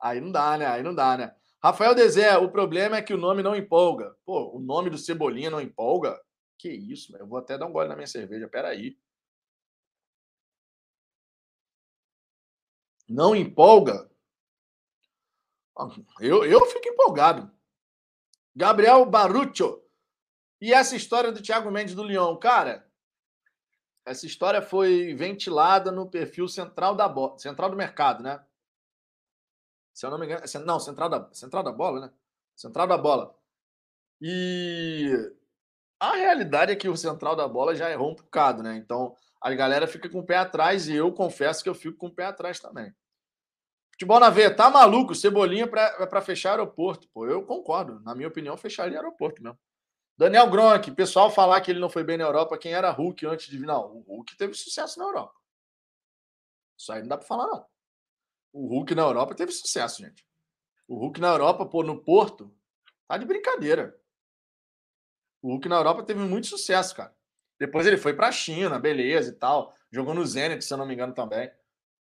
Aí não dá, né? Aí não dá, né? Rafael Dezé, o problema é que o nome não empolga. Pô, o nome do Cebolinha não empolga? Que isso, eu vou até dar um gole na minha cerveja, peraí. Não empolga? Eu, eu fico empolgado. Gabriel Baruccio. E essa história do Thiago Mendes do Leão? Cara, essa história foi ventilada no perfil central da central do mercado, né? Se eu não me engano, não, central da, central da bola, né? Central da bola. E a realidade é que o central da bola já errou um bocado, né? Então a galera fica com o pé atrás e eu confesso que eu fico com o pé atrás também. Futebol na veia, tá maluco? Cebolinha para fechar aeroporto. Pô, eu concordo. Na minha opinião, fecharia aeroporto mesmo. Daniel Gronk, pessoal falar que ele não foi bem na Europa, quem era Hulk antes de vir? Não, o Hulk teve sucesso na Europa. Isso aí não dá para falar, não. O Hulk na Europa teve sucesso, gente. O Hulk na Europa, pô, no Porto, tá de brincadeira. O Hulk na Europa teve muito sucesso, cara. Depois ele foi pra China, beleza e tal. Jogou no Zenit, se eu não me engano, também.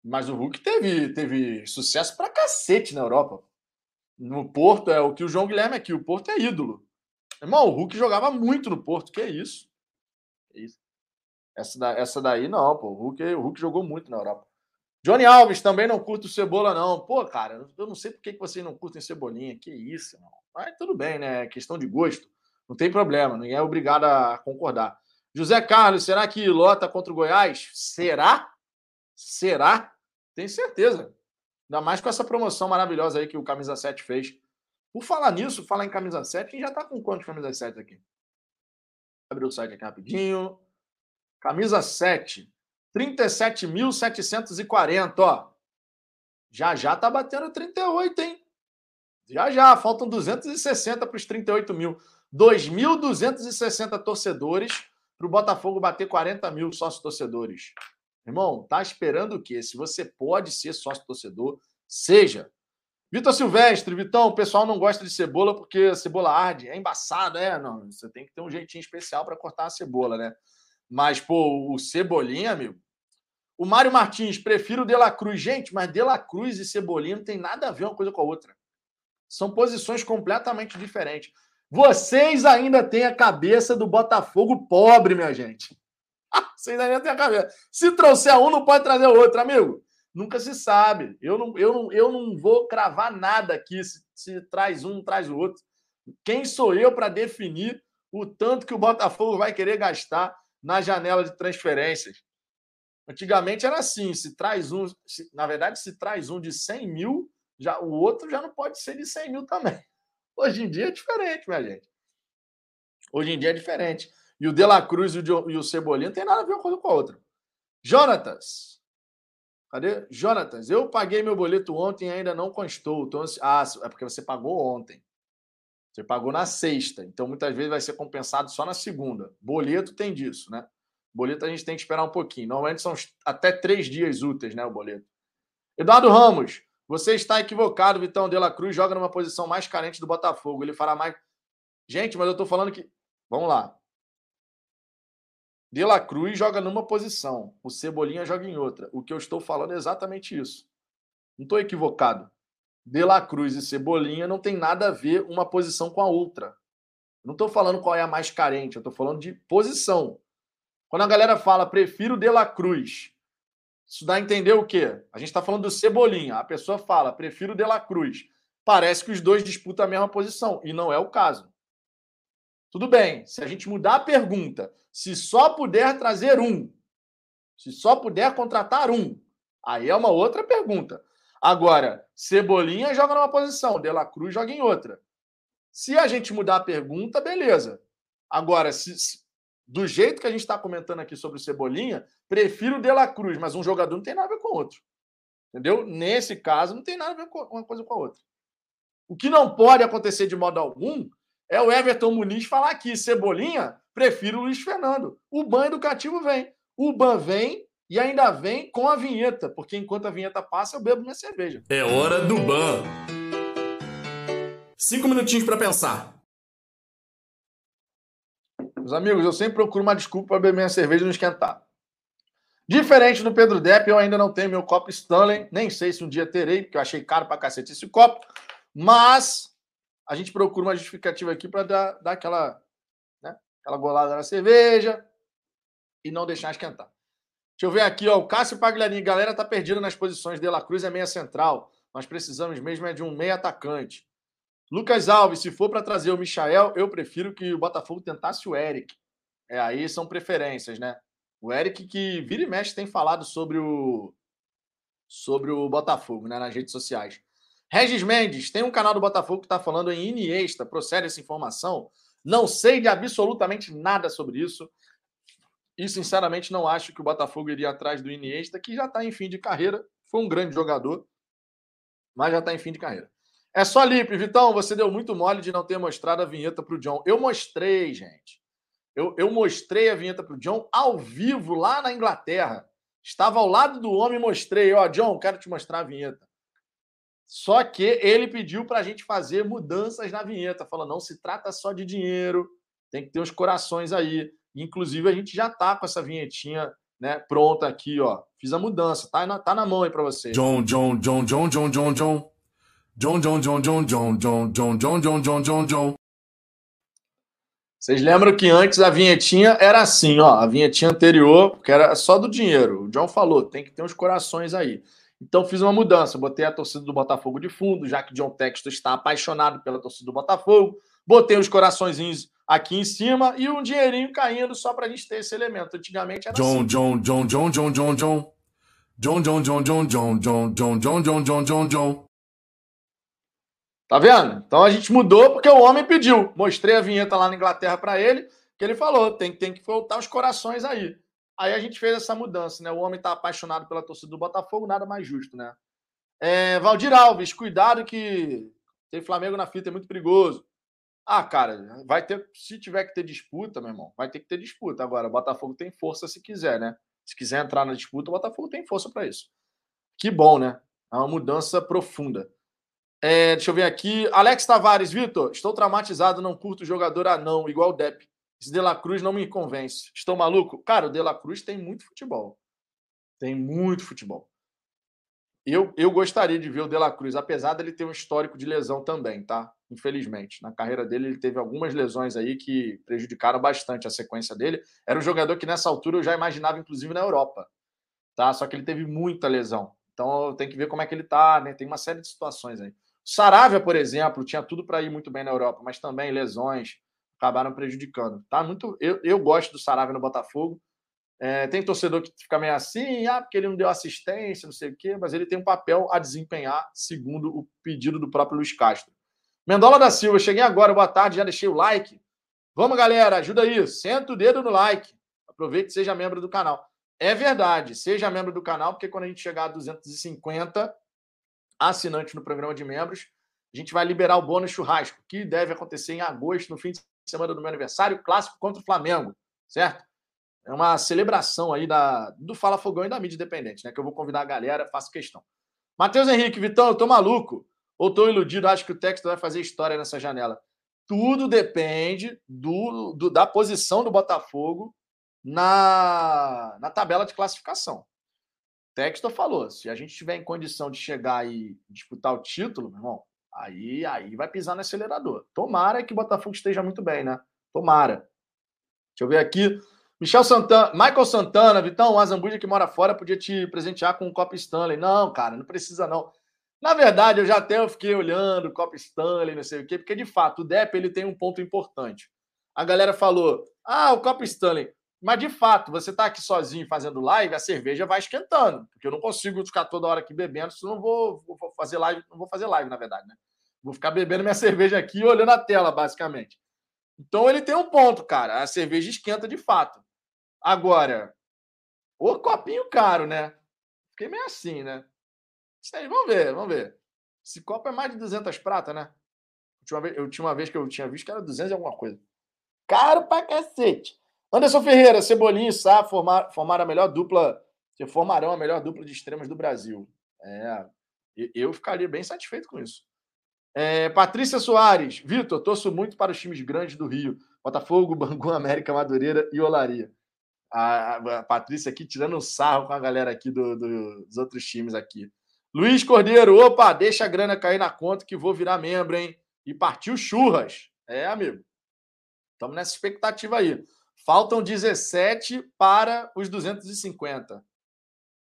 Mas o Hulk teve, teve sucesso pra cacete na Europa. No Porto, é o que o João Guilherme aqui, o Porto é ídolo. Irmão, o Hulk jogava muito no Porto, que é isso? Que isso? Essa, da, essa daí não, pô. O Hulk, o Hulk jogou muito na Europa. Johnny Alves também não curto cebola, não. Pô, cara, eu não sei por que vocês não curtem cebolinha. Que isso, irmão. Mas tudo bem, né? É questão de gosto. Não tem problema, ninguém é obrigado a concordar. José Carlos, será que lota contra o Goiás? Será? Será? Tenho certeza. Ainda mais com essa promoção maravilhosa aí que o Camisa 7 fez. Por falar nisso, falar em camisa 7, quem já tá com quantos camisa 7 aqui? Abrir o site aqui rapidinho. Camisa 7, 37.740, ó. Já já tá batendo 38, hein? Já já, faltam 260 para os 38 mil. 2.260 torcedores para o Botafogo bater 40 mil sócios torcedores. Irmão, tá esperando o quê? Se você pode ser sócio torcedor, seja. Vitor Silvestre, Vitão, o pessoal não gosta de cebola porque a cebola arde. É embaçado, é? Não, você tem que ter um jeitinho especial para cortar a cebola, né? Mas, pô, o Cebolinha, amigo. O Mário Martins, prefiro o De La Cruz. Gente, mas De La Cruz e Cebolinha não tem nada a ver uma coisa com a outra. São posições completamente diferentes. Vocês ainda têm a cabeça do Botafogo pobre, minha gente. *laughs* Vocês ainda têm a cabeça. Se trouxer um, não pode trazer o outro, amigo. Nunca se sabe. Eu não, eu não, eu não vou cravar nada aqui se, se traz um, traz o outro. Quem sou eu para definir o tanto que o Botafogo vai querer gastar na janela de transferências? Antigamente era assim: se traz um, se, na verdade, se traz um de 100 mil, já, o outro já não pode ser de 100 mil também. *laughs* Hoje em dia é diferente, minha gente. Hoje em dia é diferente. E o De La Cruz e o, e o Cebolinha não tem nada a ver uma coisa com a outra. Jonatas. Cadê? Jonatas, eu paguei meu boleto ontem e ainda não constou. Então, ah, é porque você pagou ontem. Você pagou na sexta. Então, muitas vezes vai ser compensado só na segunda. Boleto tem disso, né? Boleto a gente tem que esperar um pouquinho. Normalmente são até três dias úteis, né? O boleto. Eduardo Ramos, você está equivocado. Vitão De La Cruz joga numa posição mais carente do Botafogo. Ele fará mais. Gente, mas eu estou falando que. Vamos lá. De La Cruz joga numa posição, o Cebolinha joga em outra. O que eu estou falando é exatamente isso. Não estou equivocado. De La Cruz e Cebolinha não tem nada a ver uma posição com a outra. Não estou falando qual é a mais carente, eu estou falando de posição. Quando a galera fala prefiro De La Cruz, isso dá a entender o quê? A gente está falando do Cebolinha. A pessoa fala prefiro De La Cruz. Parece que os dois disputam a mesma posição, e não é o caso. Tudo bem, se a gente mudar a pergunta, se só puder trazer um, se só puder contratar um, aí é uma outra pergunta. Agora, Cebolinha joga numa posição, De La Cruz joga em outra. Se a gente mudar a pergunta, beleza. Agora, se, se, do jeito que a gente está comentando aqui sobre o Cebolinha, prefiro o De La Cruz, mas um jogador não tem nada a ver com o outro. Entendeu? Nesse caso, não tem nada a ver com uma coisa com a outra. O que não pode acontecer de modo algum é o Everton Muniz falar aqui, Cebolinha, prefiro o Luiz Fernando. O ban educativo vem. O ban vem e ainda vem com a vinheta, porque enquanto a vinheta passa, eu bebo minha cerveja. É hora do ban. Cinco minutinhos para pensar. Meus amigos, eu sempre procuro uma desculpa para beber minha cerveja e não esquentar. Diferente do Pedro Depp, eu ainda não tenho meu copo Stanley, nem sei se um dia terei, porque eu achei caro para cacete esse copo, mas a gente procura uma justificativa aqui para dar, dar aquela, né, aquela golada na cerveja e não deixar esquentar. Deixa eu ver aqui, ó, o Cássio Pagliarini, galera tá perdida nas posições, De La Cruz é meia central, nós precisamos mesmo é de um meia atacante. Lucas Alves, se for para trazer o Michael, eu prefiro que o Botafogo tentasse o Eric. É, aí são preferências, né? O Eric, que vira e mexe, tem falado sobre o, sobre o Botafogo né, nas redes sociais. Regis Mendes, tem um canal do Botafogo que está falando em Iniesta. Procede essa informação? Não sei de absolutamente nada sobre isso. E, sinceramente, não acho que o Botafogo iria atrás do Iniesta, que já está em fim de carreira. Foi um grande jogador, mas já está em fim de carreira. É só Lipe. Vitão, você deu muito mole de não ter mostrado a vinheta para o John. Eu mostrei, gente. Eu, eu mostrei a vinheta para o John ao vivo lá na Inglaterra. Estava ao lado do homem e mostrei. Ó, John, quero te mostrar a vinheta. Só que ele pediu para a gente fazer mudanças na vinheta. Falando, não se trata só de dinheiro, tem que ter uns corações aí. Inclusive, a gente já tá com essa vinhetinha né, pronta aqui, ó. Fiz a mudança, tá na, tá na mão aí para você. John, John, John, John, John, John, John. John, John, John, John, John, John, John, John, John, John, John, John. Vocês lembram que antes a vinhetinha era assim, ó, a vinhetinha anterior, porque era só do dinheiro. O John falou, tem que ter uns corações aí. Então fiz uma mudança, botei a torcida do Botafogo de fundo, já que John Texto está apaixonado pela torcida do Botafogo. Botei os coraçõezinhos aqui em cima e um dinheirinho caindo só para a gente ter esse elemento. Antigamente era John, assim. John, John, John, John, John, John. John, John, John, John, John, John, John, John, John, John, John, John. Tá vendo? Então a gente mudou porque o homem pediu. Mostrei a vinheta lá na Inglaterra para ele, que ele falou: tem, tem que voltar os corações aí. Aí a gente fez essa mudança, né? O homem tá apaixonado pela torcida do Botafogo, nada mais justo, né? É, Valdir Alves, cuidado que tem Flamengo na fita, é muito perigoso. Ah, cara, vai ter. Se tiver que ter disputa, meu irmão, vai ter que ter disputa. Agora, o Botafogo tem força se quiser, né? Se quiser entrar na disputa, o Botafogo tem força para isso. Que bom, né? É uma mudança profunda. É, deixa eu ver aqui. Alex Tavares, Vitor, estou traumatizado, não curto jogador anão, igual o Depp. Esse De La Cruz não me convence. Estou maluco? Cara, o De La Cruz tem muito futebol. Tem muito futebol. Eu, eu gostaria de ver o De La Cruz, apesar dele ter um histórico de lesão também, tá? Infelizmente. Na carreira dele, ele teve algumas lesões aí que prejudicaram bastante a sequência dele. Era um jogador que nessa altura eu já imaginava, inclusive, na Europa. Tá? Só que ele teve muita lesão. Então tem que ver como é que ele tá, né? Tem uma série de situações aí. Saravia, por exemplo, tinha tudo para ir muito bem na Europa, mas também lesões acabaram prejudicando. Tá muito. Eu, eu gosto do Saravia no Botafogo. É, tem torcedor que fica meio assim, ah, porque ele não deu assistência, não sei o quê, mas ele tem um papel a desempenhar, segundo o pedido do próprio Luiz Castro. Mendola da Silva, cheguei agora, boa tarde, já deixei o like. Vamos, galera, ajuda aí, senta o dedo no like. Aproveite e seja membro do canal. É verdade, seja membro do canal, porque quando a gente chegar a 250, assinante no programa de membros, a gente vai liberar o bônus churrasco, que deve acontecer em agosto, no fim de semana do meu aniversário, clássico contra o Flamengo, certo? É uma celebração aí da, do Fala Fogão e da mídia independente, né? Que eu vou convidar a galera, faço questão. Matheus Henrique, Vitão, eu tô maluco. Ou tô iludido, acho que o texto vai fazer história nessa janela. Tudo depende do, do da posição do Botafogo na, na tabela de classificação. Textor falou: se a gente tiver em condição de chegar e disputar o título, meu irmão, aí, aí vai pisar no acelerador. Tomara que o Botafogo esteja muito bem, né? Tomara. Deixa eu ver aqui. Michel Santana, Michael Santana, Vitão, o Azambuja que mora fora podia te presentear com um copo Stanley. Não, cara, não precisa não. Na verdade, eu já até fiquei olhando o copo Stanley, não sei o quê, porque de fato o Depp ele tem um ponto importante. A galera falou: "Ah, o copo Stanley". Mas, de fato, você está aqui sozinho fazendo live, a cerveja vai esquentando. Porque eu não consigo ficar toda hora aqui bebendo, senão não vou, vou fazer live. Não vou fazer live, na verdade, né? Vou ficar bebendo minha *laughs* cerveja aqui e olhando a tela, basicamente. Então ele tem um ponto, cara. A cerveja esquenta de fato. Agora, o copinho caro, né? Fiquei meio assim, né? Isso aí, vamos ver, vamos ver. Esse copo é mais de 200 prata, né? Eu tinha, eu tinha uma vez que eu tinha visto que era 200 e alguma coisa. Caro pra cacete. Anderson Ferreira, Cebolinha e Sá formar, formaram a melhor dupla, formarão a melhor dupla de extremas do Brasil. É, eu ficaria bem satisfeito com isso. É, Patrícia Soares, Vitor, torço muito para os times grandes do Rio: Botafogo, Bangu, América, Madureira e Olaria. A, a Patrícia aqui tirando um sarro com a galera aqui do, do, dos outros times aqui. Luiz Cordeiro, opa, deixa a grana cair na conta que vou virar membro, hein? E partiu churras. É, amigo. Estamos nessa expectativa aí. Faltam 17 para os 250.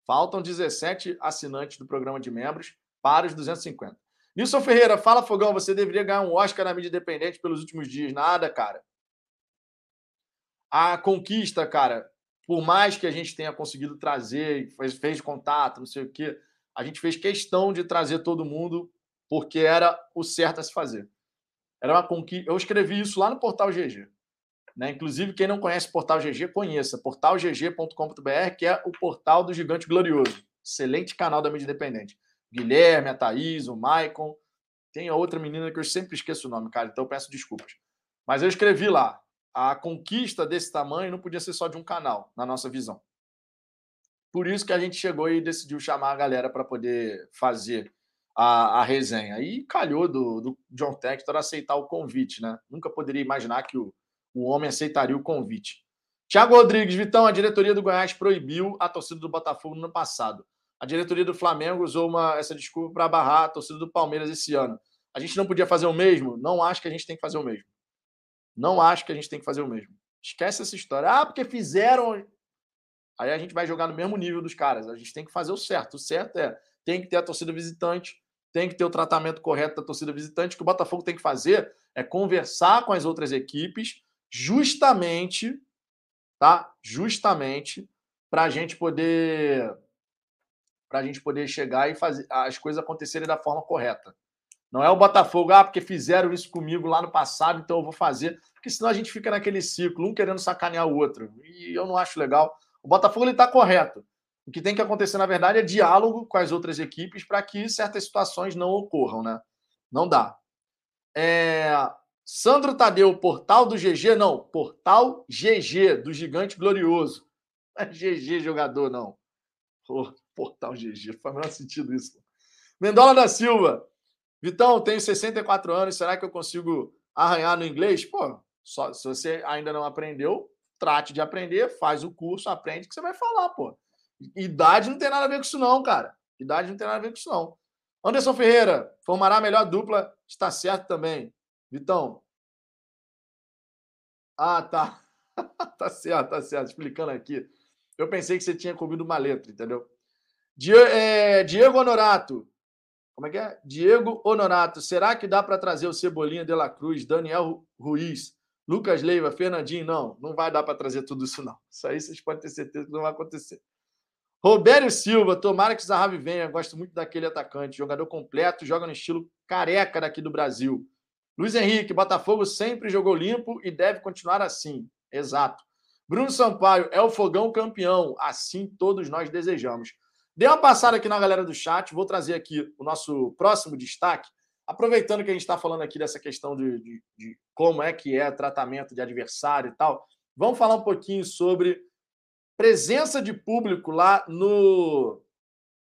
Faltam 17 assinantes do programa de membros para os 250. Nilson Ferreira, fala Fogão, você deveria ganhar um Oscar na mídia independente pelos últimos dias. Nada, cara. A conquista, cara, por mais que a gente tenha conseguido trazer, fez, fez contato, não sei o quê, a gente fez questão de trazer todo mundo porque era o certo a se fazer. Era uma conquista. Eu escrevi isso lá no Portal GG. Né? Inclusive, quem não conhece o Portal GG, conheça. portalgg.com.br, que é o portal do Gigante Glorioso. Excelente canal da mídia independente. Guilherme, a Thaís, o Maicon. Tem a outra menina que eu sempre esqueço o nome, cara, então peço desculpas. Mas eu escrevi lá: a conquista desse tamanho não podia ser só de um canal, na nossa visão. Por isso que a gente chegou e decidiu chamar a galera para poder fazer a, a, resenha. E calhou do, do John Textor aceitar o convite, né? Nunca poderia imaginar que o, o homem aceitaria o convite. Tiago Rodrigues, Vitão, a diretoria do Goiás proibiu a torcida do Botafogo no ano passado. A diretoria do Flamengo usou uma, essa desculpa para barrar a torcida do Palmeiras esse ano. A gente não podia fazer o mesmo? Não acho que a gente tem que fazer o mesmo. Não acho que a gente tem que fazer o mesmo. Esquece essa história. Ah, porque fizeram. Aí a gente vai jogar no mesmo nível dos caras. A gente tem que fazer o certo. O certo é tem que ter a torcida visitante, tem que ter o tratamento correto da torcida visitante. O que o Botafogo tem que fazer é conversar com as outras equipes, justamente, tá? Justamente para a gente poder para a gente poder chegar e fazer as coisas acontecerem da forma correta. Não é o Botafogo, ah, porque fizeram isso comigo lá no passado, então eu vou fazer. Porque senão a gente fica naquele ciclo, um querendo sacanear o outro. E eu não acho legal. O Botafogo está correto. O que tem que acontecer, na verdade, é diálogo com as outras equipes para que certas situações não ocorram, né? Não dá. É... Sandro Tadeu, portal do GG, não. Portal GG, do Gigante Glorioso. Não é GG jogador, não. Portal GG. Faz o menor sentido isso. Mendola da Silva. Vitão, tenho 64 anos. Será que eu consigo arranhar no inglês? Pô, só, se você ainda não aprendeu, trate de aprender, faz o curso, aprende que você vai falar, pô. Idade não tem nada a ver com isso, não, cara. Idade não tem nada a ver com isso, não. Anderson Ferreira, formará a melhor dupla, está certo também. Vitão. Ah, tá. *laughs* tá certo, tá certo. Explicando aqui. Eu pensei que você tinha comido uma letra, entendeu? É, Diego Honorato. Como é que é? Diego Honorato. Será que dá para trazer o Cebolinha de la Cruz, Daniel Ruiz, Lucas Leiva, Fernandinho? Não, não vai dar para trazer tudo isso, não. Isso aí vocês podem ter certeza que não vai acontecer. Roberto Silva, tomara que o Zahavi venha. Gosto muito daquele atacante. Jogador completo, joga no estilo careca daqui do Brasil. Luiz Henrique, Botafogo sempre jogou limpo e deve continuar assim. Exato. Bruno Sampaio, é o fogão campeão. Assim todos nós desejamos. Dê uma passada aqui na galera do chat, vou trazer aqui o nosso próximo destaque, aproveitando que a gente está falando aqui dessa questão de, de, de, como é que é tratamento de adversário e tal. Vamos falar um pouquinho sobre presença de público lá no,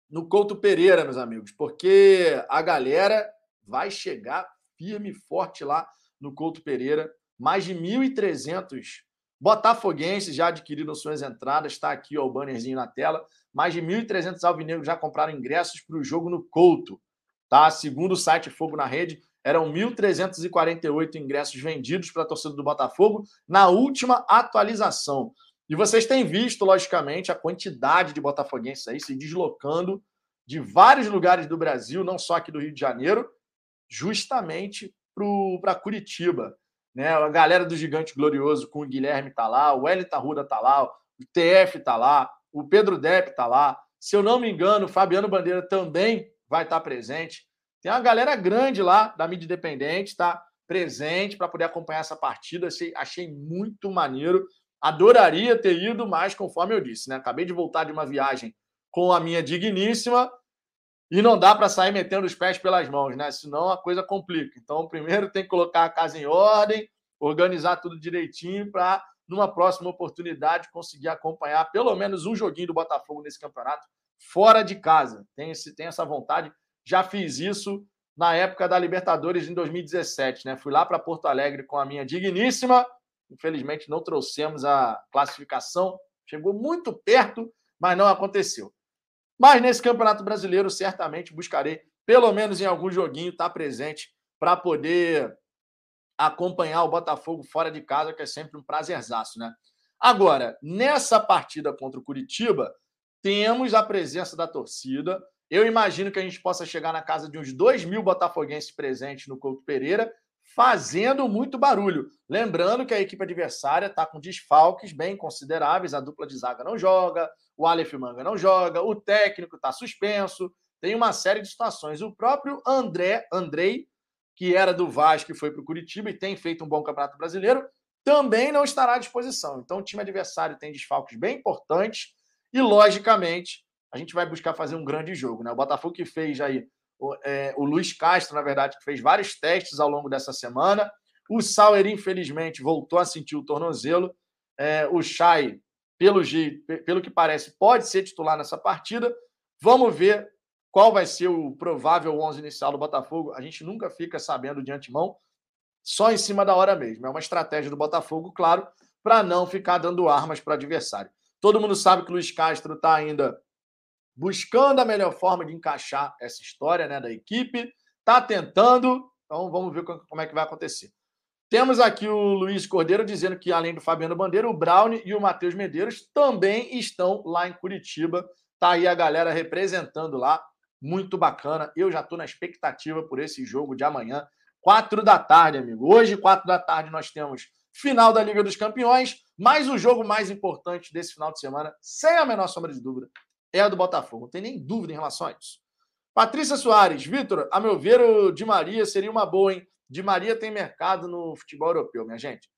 no Couto Pereira, meus amigos, porque a galera vai chegar firme e forte lá no Couto Pereira. Mais de 1.300 botafoguenses já adquiriram suas entradas, está aqui ó, o bannerzinho na tela. Mais de 1.300 alvinegros já compraram ingressos para o jogo no Couto. Tá? Segundo o site Fogo na Rede, eram 1.348 ingressos vendidos para a torcida do Botafogo na última atualização. E vocês têm visto, logicamente, a quantidade de botafoguenses aí se deslocando de vários lugares do Brasil, não só aqui do Rio de Janeiro, justamente para Curitiba. Né? A galera do Gigante Glorioso com o Guilherme tá lá, o Wellington Ruda tá lá, o TF tá lá, o Pedro Depp está lá. Se eu não me engano, o Fabiano Bandeira também vai estar presente. Tem uma galera grande lá da mídia independente, tá? presente para poder acompanhar essa partida. Achei, achei muito maneiro. Adoraria ter ido, mas conforme eu disse, né? Acabei de voltar de uma viagem com a minha digníssima e não dá para sair metendo os pés pelas mãos, né? Senão a coisa complica. Então, primeiro tem que colocar a casa em ordem, organizar tudo direitinho para, numa próxima oportunidade, conseguir acompanhar pelo menos um joguinho do Botafogo nesse campeonato fora de casa. Tem, esse, tem essa vontade. Já fiz isso na época da Libertadores em 2017, né? Fui lá para Porto Alegre com a minha digníssima. Infelizmente não trouxemos a classificação. Chegou muito perto, mas não aconteceu. Mas nesse Campeonato Brasileiro, certamente buscarei, pelo menos em algum joguinho, estar tá presente para poder acompanhar o Botafogo fora de casa, que é sempre um prazerzaço, né? Agora, nessa partida contra o Curitiba, temos a presença da torcida. Eu imagino que a gente possa chegar na casa de uns 2 mil botafoguenses presentes no Couto Pereira, fazendo muito barulho. Lembrando que a equipe adversária está com desfalques bem consideráveis, a dupla de zaga não joga, o Aleph Manga não joga, o técnico está suspenso, tem uma série de situações. O próprio André, Andrei, que era do Vasco e foi para o Curitiba e tem feito um bom campeonato brasileiro, também não estará à disposição. Então, o time adversário tem desfalques bem importantes e, logicamente, a gente vai buscar fazer um grande jogo. Né? O Botafogo que fez aí, o, é, o Luiz Castro, na verdade, que fez vários testes ao longo dessa semana. O Sauer, infelizmente, voltou a sentir o tornozelo. É, o Chay pelo, pelo que parece, pode ser titular nessa partida. Vamos ver qual vai ser o provável 11 inicial do Botafogo. A gente nunca fica sabendo de antemão, só em cima da hora mesmo. É uma estratégia do Botafogo, claro, para não ficar dando armas para o adversário. Todo mundo sabe que o Luiz Castro está ainda buscando a melhor forma de encaixar essa história né, da equipe, está tentando. Então vamos ver como é que vai acontecer. Temos aqui o Luiz Cordeiro dizendo que, além do Fabiano Bandeira, o Brown e o Matheus Medeiros também estão lá em Curitiba. Tá aí a galera representando lá. Muito bacana. Eu já estou na expectativa por esse jogo de amanhã, quatro da tarde, amigo. Hoje, quatro da tarde, nós temos final da Liga dos Campeões, mas o jogo mais importante desse final de semana, sem a menor sombra de dúvida, é a do Botafogo. Não tem nem dúvida em relação a isso. Patrícia Soares, Vitor, a meu ver, o Di Maria seria uma boa, hein? Di Maria tem mercado no futebol europeu, minha gente.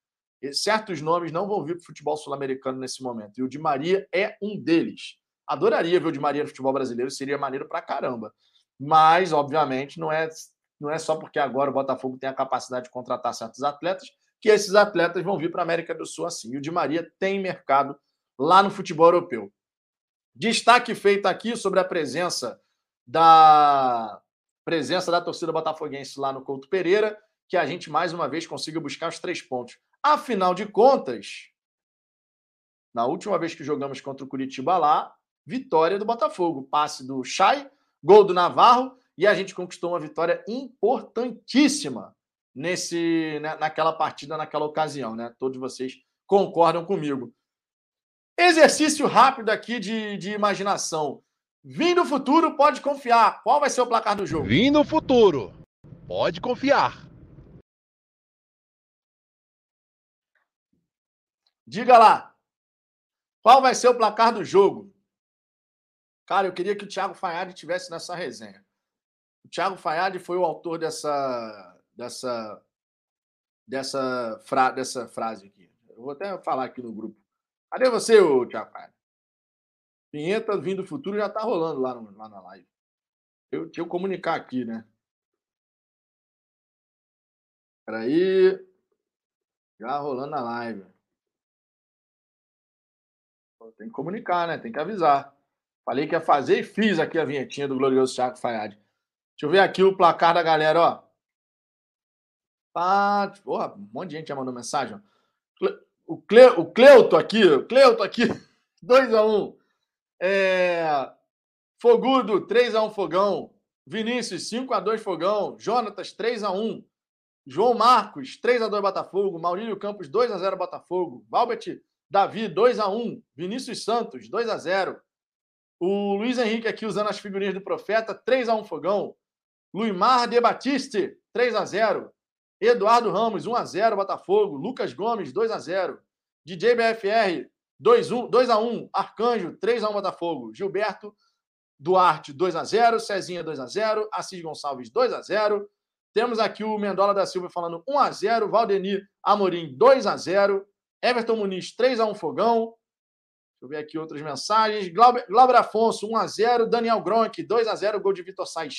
E certos nomes não vão vir para o futebol sul-americano nesse momento. E o Di Maria é um deles. Adoraria ver o Di Maria no futebol brasileiro, seria maneiro pra caramba. Mas, obviamente, não é, não é só porque agora o Botafogo tem a capacidade de contratar certos atletas que esses atletas vão vir para a América do Sul assim. E o Di Maria tem mercado lá no futebol europeu. Destaque feito aqui sobre a presença da presença da torcida botafoguense lá no Couto Pereira, que a gente mais uma vez consiga buscar os três pontos. Afinal de contas, na última vez que jogamos contra o Curitiba lá, vitória do Botafogo, passe do Chay, gol do Navarro e a gente conquistou uma vitória importantíssima nesse né, naquela partida, naquela ocasião, né? Todos vocês concordam comigo. Exercício rápido aqui de, de imaginação. Vindo o futuro, pode confiar. Qual vai ser o placar do jogo? Vindo o futuro, pode confiar. Diga lá. Qual vai ser o placar do jogo? Cara, eu queria que o Thiago Fayad tivesse nessa resenha. O Thiago Fayad foi o autor dessa dessa dessa, fra, dessa frase aqui. Eu vou até falar aqui no grupo. Cadê você, o Thiago Fayad? Vinheta vindo do futuro já tá rolando lá, no, lá na live. Eu, deixa eu comunicar aqui, né? Peraí. Já rolando na live. Tem que comunicar, né? Tem que avisar. Falei que ia fazer e fiz aqui a vinhetinha do glorioso Thiago Fayad. Deixa eu ver aqui o placar da galera, ó. Ah, porra, um monte de gente já mandou mensagem. O, Cle, o Cleuto aqui, o Cleuto aqui, *laughs* 2x1. Um. É... Fogudo, 3x1 Fogão. Vinícius, 5x2 Fogão. Jonatas, 3x1. João Marcos, 3x2 Botafogo. Maurílio Campos, 2x0 Botafogo. Valbert Davi, 2x1. Vinícius Santos, 2x0. O Luiz Henrique aqui usando as figurinhas do Profeta, 3x1 Fogão. Luimar de Batiste, 3x0. Eduardo Ramos, 1x0 Botafogo. Lucas Gomes, 2x0. DJ BFR, 2x1, Arcanjo, 3x1 Botafogo. Gilberto Duarte, 2x0. Cezinha, 2x0. Assis Gonçalves, 2x0. Temos aqui o Mendola da Silva falando 1 a 0 Valdeni Amorim 2 a 0 Everton Muniz 3 a 1 Fogão. Deixa eu ver aqui outras mensagens. Glauber, Glauber Afonso 1 a 0 Daniel Gronk 2 a 0 gol de Vitor Sai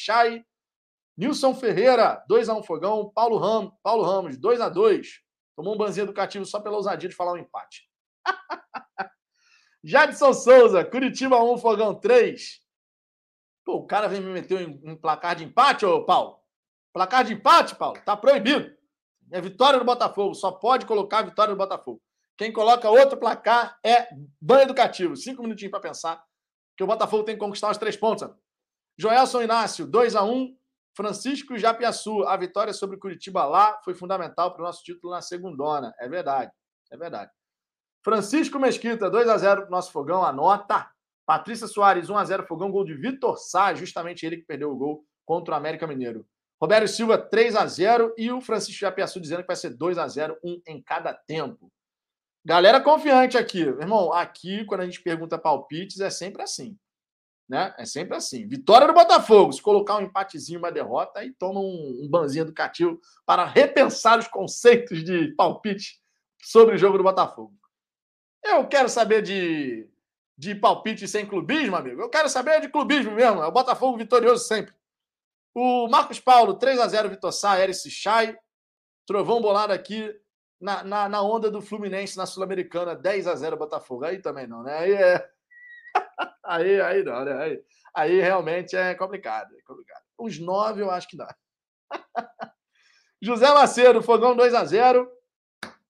Nilson Ferreira 2 a 1 Fogão. Paulo Ramos, Paulo Ramos 2 a 2 Tomou um banzinho educativo só pela ousadia de falar um empate. *laughs* Jadson Souza, Curitiba 1, Fogão 3. Pô, o cara vem me meter um placar de empate, ô Paulo. Placar de empate, Paulo, tá proibido. É vitória do Botafogo, só pode colocar a vitória do Botafogo. Quem coloca outro placar é banho educativo. Cinco minutinhos para pensar, que o Botafogo tem que conquistar os três pontos. Joelson Inácio, 2 a 1 Francisco Japiaçu, a vitória sobre Curitiba lá foi fundamental para o nosso título na segundona. É verdade, é verdade. Francisco Mesquita, 2 a 0 para o nosso fogão, anota. Patrícia Soares, 1 a 0 fogão, gol de Vitor Sá, justamente ele que perdeu o gol contra o América Mineiro. Roberto Silva, 3 a 0 e o Francisco Japiaçu dizendo que vai ser 2 a 0 um em cada tempo. Galera confiante aqui. Irmão, aqui, quando a gente pergunta palpites, é sempre assim. Né? É sempre assim. Vitória do Botafogo. Se colocar um empatezinho, uma derrota, aí toma um, um banzinho educativo para repensar os conceitos de palpite sobre o jogo do Botafogo. Eu quero saber de, de palpite sem clubismo, amigo. Eu quero saber de clubismo mesmo. É o Botafogo vitorioso sempre. O Marcos Paulo, 3 a 0 Vitor Sá, Eric Chay. Trovão bolado aqui na, na, na, onda do Fluminense na Sul-Americana, 10 a 0 Botafogo. Aí também não, né? Aí é. Aí, aí não, né? Aí, aí realmente é complicado, é complicado. Uns 9 eu acho que dá. *laughs* José Macedo, Fogão 2 a 0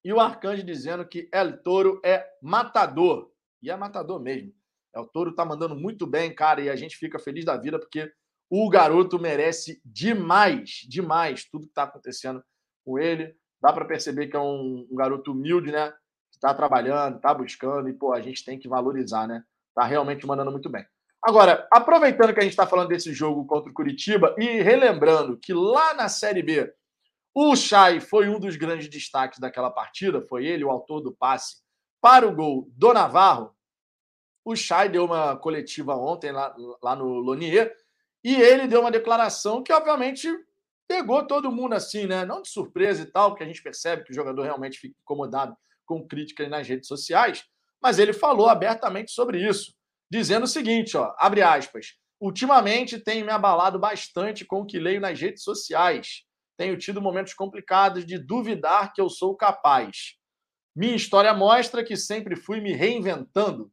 E o Arcanjo dizendo que El Toro é matador. E é matador mesmo. El Toro tá mandando muito bem, cara, e a gente fica feliz da vida porque o garoto merece demais, demais tudo que está acontecendo com ele. Dá para perceber que é um, um, garoto humilde, né? Está trabalhando, está buscando, e pô, a gente tem que valorizar, né? Está realmente mandando muito bem. Agora, aproveitando que a gente está falando desse jogo contra o Curitiba e relembrando que lá na Série B, o Chay foi um dos grandes destaques daquela partida, foi ele o autor do passe para o gol do Navarro. O Chay deu uma coletiva ontem lá, lá no Lonier e ele deu uma declaração que, obviamente, pegou todo mundo assim, né? Não de surpresa e tal, porque a gente percebe que o jogador realmente fica incomodado com críticas nas redes sociais, mas ele falou abertamente sobre isso, dizendo o seguinte, ó, abre aspas, ultimamente tenho me abalado bastante com o que leio nas redes sociais. Tenho tido momentos complicados de duvidar que eu sou capaz. Minha história mostra que sempre fui me reinventando.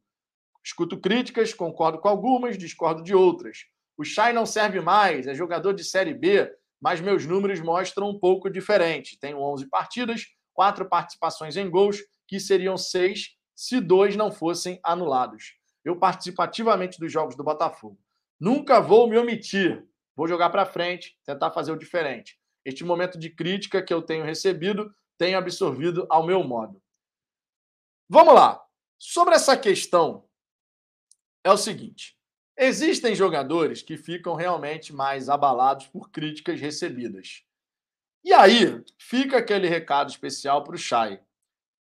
Escuto críticas, concordo com algumas, discordo de outras. O Chay não serve mais, é jogador de Série B, mas meus números mostram um pouco diferente. Tenho 11 partidas, quatro participações em gols, que seriam seis se dois não fossem anulados. Eu participo ativamente dos jogos do Botafogo. Nunca vou me omitir. Vou jogar para frente, tentar fazer o diferente. Este momento de crítica que eu tenho recebido, tenho absorvido ao meu modo. Vamos lá. Sobre essa questão, é o seguinte: Existem jogadores que ficam realmente mais abalados por críticas recebidas. E aí fica aquele recado especial para o Chay.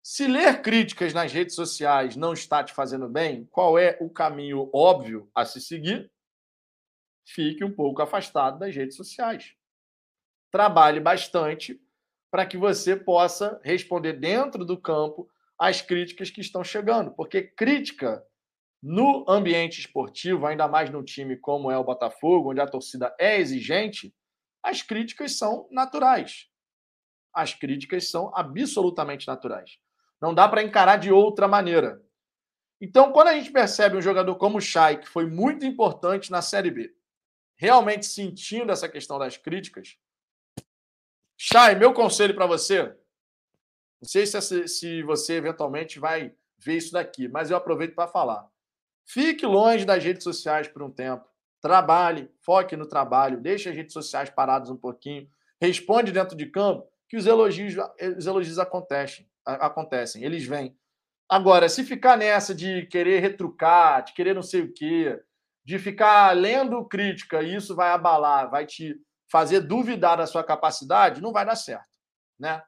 Se ler críticas nas redes sociais não está te fazendo bem, qual é o caminho óbvio a se seguir? Fique um pouco afastado das redes sociais. Trabalhe bastante para que você possa responder dentro do campo as críticas que estão chegando, porque crítica no ambiente esportivo, ainda mais num time como é o Botafogo, onde a torcida é exigente, as críticas são naturais. As críticas são absolutamente naturais. Não dá para encarar de outra maneira. Então, quando a gente percebe um jogador como o Chay, que foi muito importante na Série B, realmente sentindo essa questão das críticas, Chay, meu conselho para você, não sei se, se você eventualmente vai ver isso daqui, mas eu aproveito para falar. Fique longe das redes sociais por um tempo. Trabalhe, foque no trabalho, deixe as redes sociais paradas um pouquinho. Responde dentro de campo que os elogios, os elogios acontecem, acontecem, eles vêm. Agora, se ficar nessa de querer retrucar, de querer não sei o quê, de ficar lendo crítica e isso vai abalar, vai te fazer duvidar da sua capacidade, não vai dar certo, né?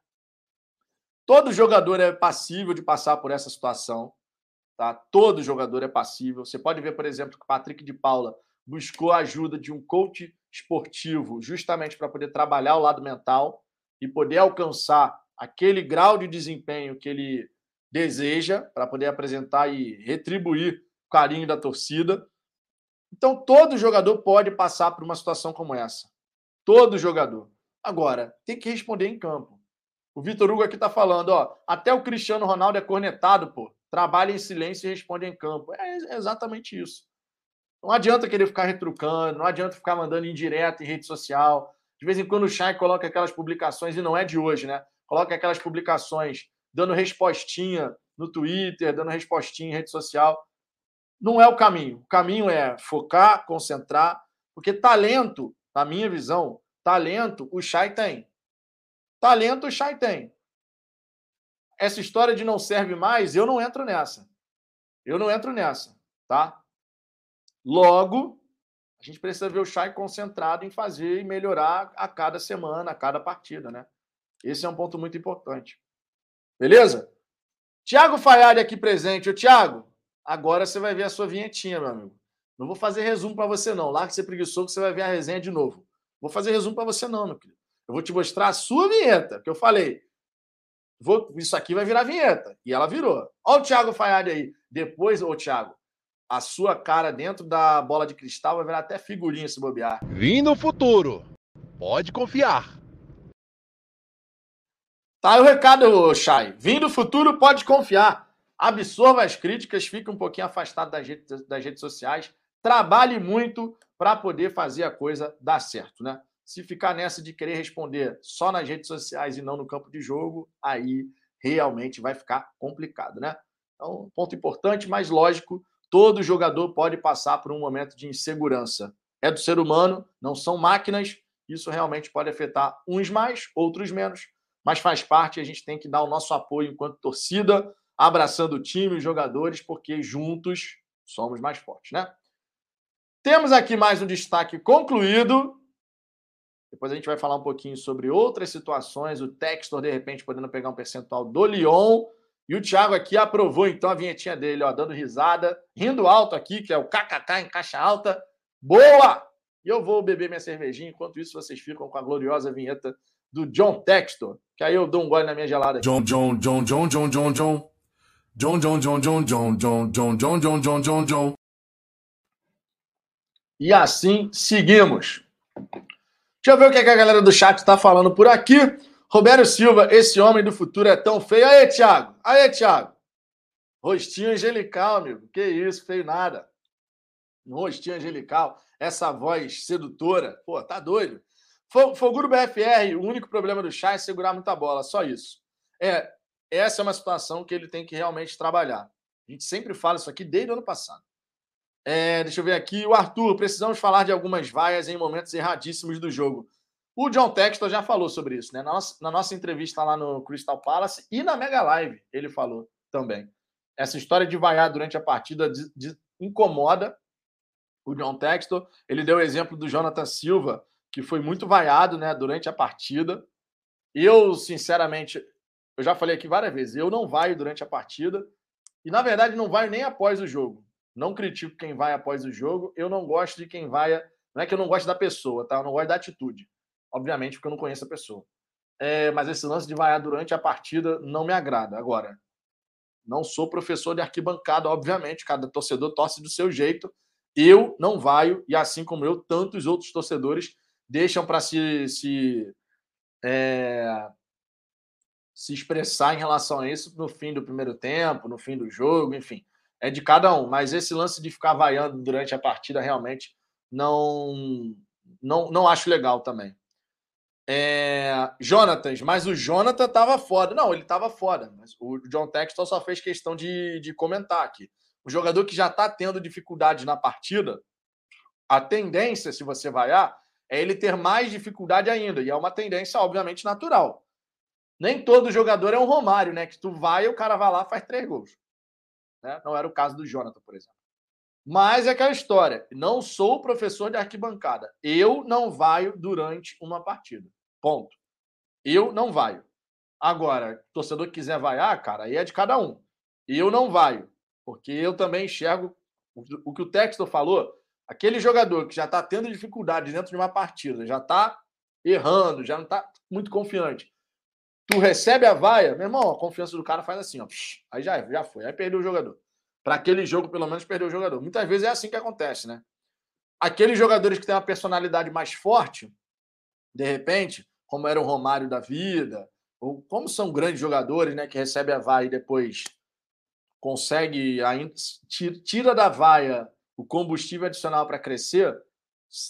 Todo jogador é passível de passar por essa situação. Tá? Todo jogador é passível. Você pode ver, por exemplo, que o Patrick de Paula buscou a ajuda de um coach esportivo justamente para poder trabalhar o lado mental e poder alcançar aquele grau de desempenho que ele deseja para poder apresentar e retribuir o carinho da torcida. Então, todo jogador pode passar por uma situação como essa. Todo jogador. Agora, tem que responder em campo. O Vitor Hugo aqui está falando, ó, até o Cristiano Ronaldo é cornetado, pô. Trabalha em silêncio e responde em campo. É exatamente isso. Não adianta querer ficar retrucando, não adianta ficar mandando indireta em rede social. De vez em quando o Chay coloca aquelas publicações, e não é de hoje, né? Coloca aquelas publicações dando respostinha no Twitter, dando respostinha em rede social. Não é o caminho. O caminho é focar, concentrar, porque talento, na minha visão, talento o Chay tem. Talento o Chay tem. Essa história de não serve mais, eu não entro nessa. Eu não entro nessa, tá? Logo, a gente precisa ver o Chay concentrado em fazer e melhorar a cada semana, a cada partida, né? Esse é um ponto muito importante. Beleza? Tiago Faiari aqui presente. Ô, Tiago, agora você vai ver a sua vinhetinha, meu amigo. Não vou fazer resumo para você, não. Lá que você preguiçou que você vai ver a resenha de novo. Vou fazer resumo para você, não, meu querido. Eu vou te mostrar a sua vinheta, que eu falei. Vou, isso aqui vai virar vinheta. E ela virou. Olha o Thiago Faiari aí. Depois, ô Thiago, a sua cara dentro da bola de cristal vai virar até figurinha se bobear. Vim no futuro. Pode confiar. Tá aí o recado, Chay. Vindo do futuro, pode confiar. Absorva as críticas, fique um pouquinho afastado das redes, das redes sociais. Trabalhe muito para poder fazer a coisa dar certo, né? Se ficar nessa de querer responder só nas redes sociais e não no campo de jogo, aí realmente vai ficar complicado, né? Então, ponto importante, mas lógico, todo jogador pode passar por um momento de insegurança. É do ser humano, não são máquinas. Isso realmente pode afetar uns mais, outros menos mas faz parte. A gente tem que dar o nosso apoio enquanto torcida, abraçando o time, os jogadores, porque juntos somos mais fortes, né? Temos aqui mais um destaque concluído. Depois a gente vai falar um pouquinho sobre outras situações. O Textor, de repente, podendo pegar um percentual do Lyon. E o Thiago aqui aprovou, então, a vinhetinha dele, ó, dando risada, rindo alto aqui, que é o KKK em caixa alta. Boa! E eu vou beber minha cervejinha. Enquanto isso, vocês ficam com a gloriosa vinheta do John Textor, que aí eu dou um gole na minha gelada. John, John, John, John, John, John, John. John, John, John, John, John, John, John, John, John, John, John, John. E assim seguimos. Deixa eu ver o que a galera do chat está falando por aqui. Roberto Silva, esse homem do futuro é tão feio. Aê, Thiago. Aê, Thiago. Rostinho angelical, amigo. Que isso, feio nada. Rostinho angelical. Essa voz sedutora. Pô, tá doido. Foguro BFR, o único problema do Chá é segurar muita bola, só isso. É, essa é uma situação que ele tem que realmente trabalhar. A gente sempre fala isso aqui desde o ano passado. É, deixa eu ver aqui. O Arthur, precisamos falar de algumas vaias em momentos erradíssimos do jogo. O John Textor já falou sobre isso, né? Na nossa, na nossa entrevista lá no Crystal Palace e na Mega Live, ele falou também. Essa história de vaiar durante a partida de, de, incomoda o John Textor. Ele deu o exemplo do Jonathan Silva, que foi muito vaiado né, durante a partida. Eu, sinceramente, eu já falei aqui várias vezes, eu não vaio durante a partida. E, na verdade, não vaio nem após o jogo. Não critico quem vai após o jogo. Eu não gosto de quem vai. Não é que eu não gosto da pessoa, tá? Eu não gosto da atitude. Obviamente, porque eu não conheço a pessoa. É, mas esse lance de vaiar durante a partida não me agrada. Agora, não sou professor de arquibancada, obviamente. Cada torcedor torce do seu jeito. Eu não vaio, e assim como eu, tantos outros torcedores deixam para se, se, é, se expressar em relação a isso no fim do primeiro tempo, no fim do jogo, enfim. É de cada um. Mas esse lance de ficar vaiando durante a partida realmente não, não, não acho legal também. É, Jonatas, mas o Jonathan tava foda. Não, ele tava foda, mas o John Textor só fez questão de, de comentar aqui. O jogador que já está tendo dificuldades na partida, a tendência, se você vaiar, é ele ter mais dificuldade ainda. E é uma tendência, obviamente, natural. Nem todo jogador é um Romário, né? Que tu vai e o cara vai lá faz três gols. Né? Não era o caso do Jonathan, por exemplo. Mas é aquela história. Não sou professor de arquibancada. Eu não vaio durante uma partida. Ponto. Eu não vaio. Agora, torcedor quiser vaiar, cara, aí é de cada um. Eu não vaio. Porque eu também enxergo o que o Textor falou Aquele jogador que já está tendo dificuldade dentro de uma partida, já está errando, já não está muito confiante. Tu recebe a vaia, meu irmão, a confiança do cara faz assim, ó. Aí já, já foi, aí perdeu o jogador. Para aquele jogo, pelo menos, perdeu o jogador. Muitas vezes é assim que acontece, né? Aqueles jogadores que têm uma personalidade mais forte, de repente, como era o Romário da vida, ou como são grandes jogadores, né, que recebe a vaia e depois consegue ainda tira da vaia o combustível adicional para crescer,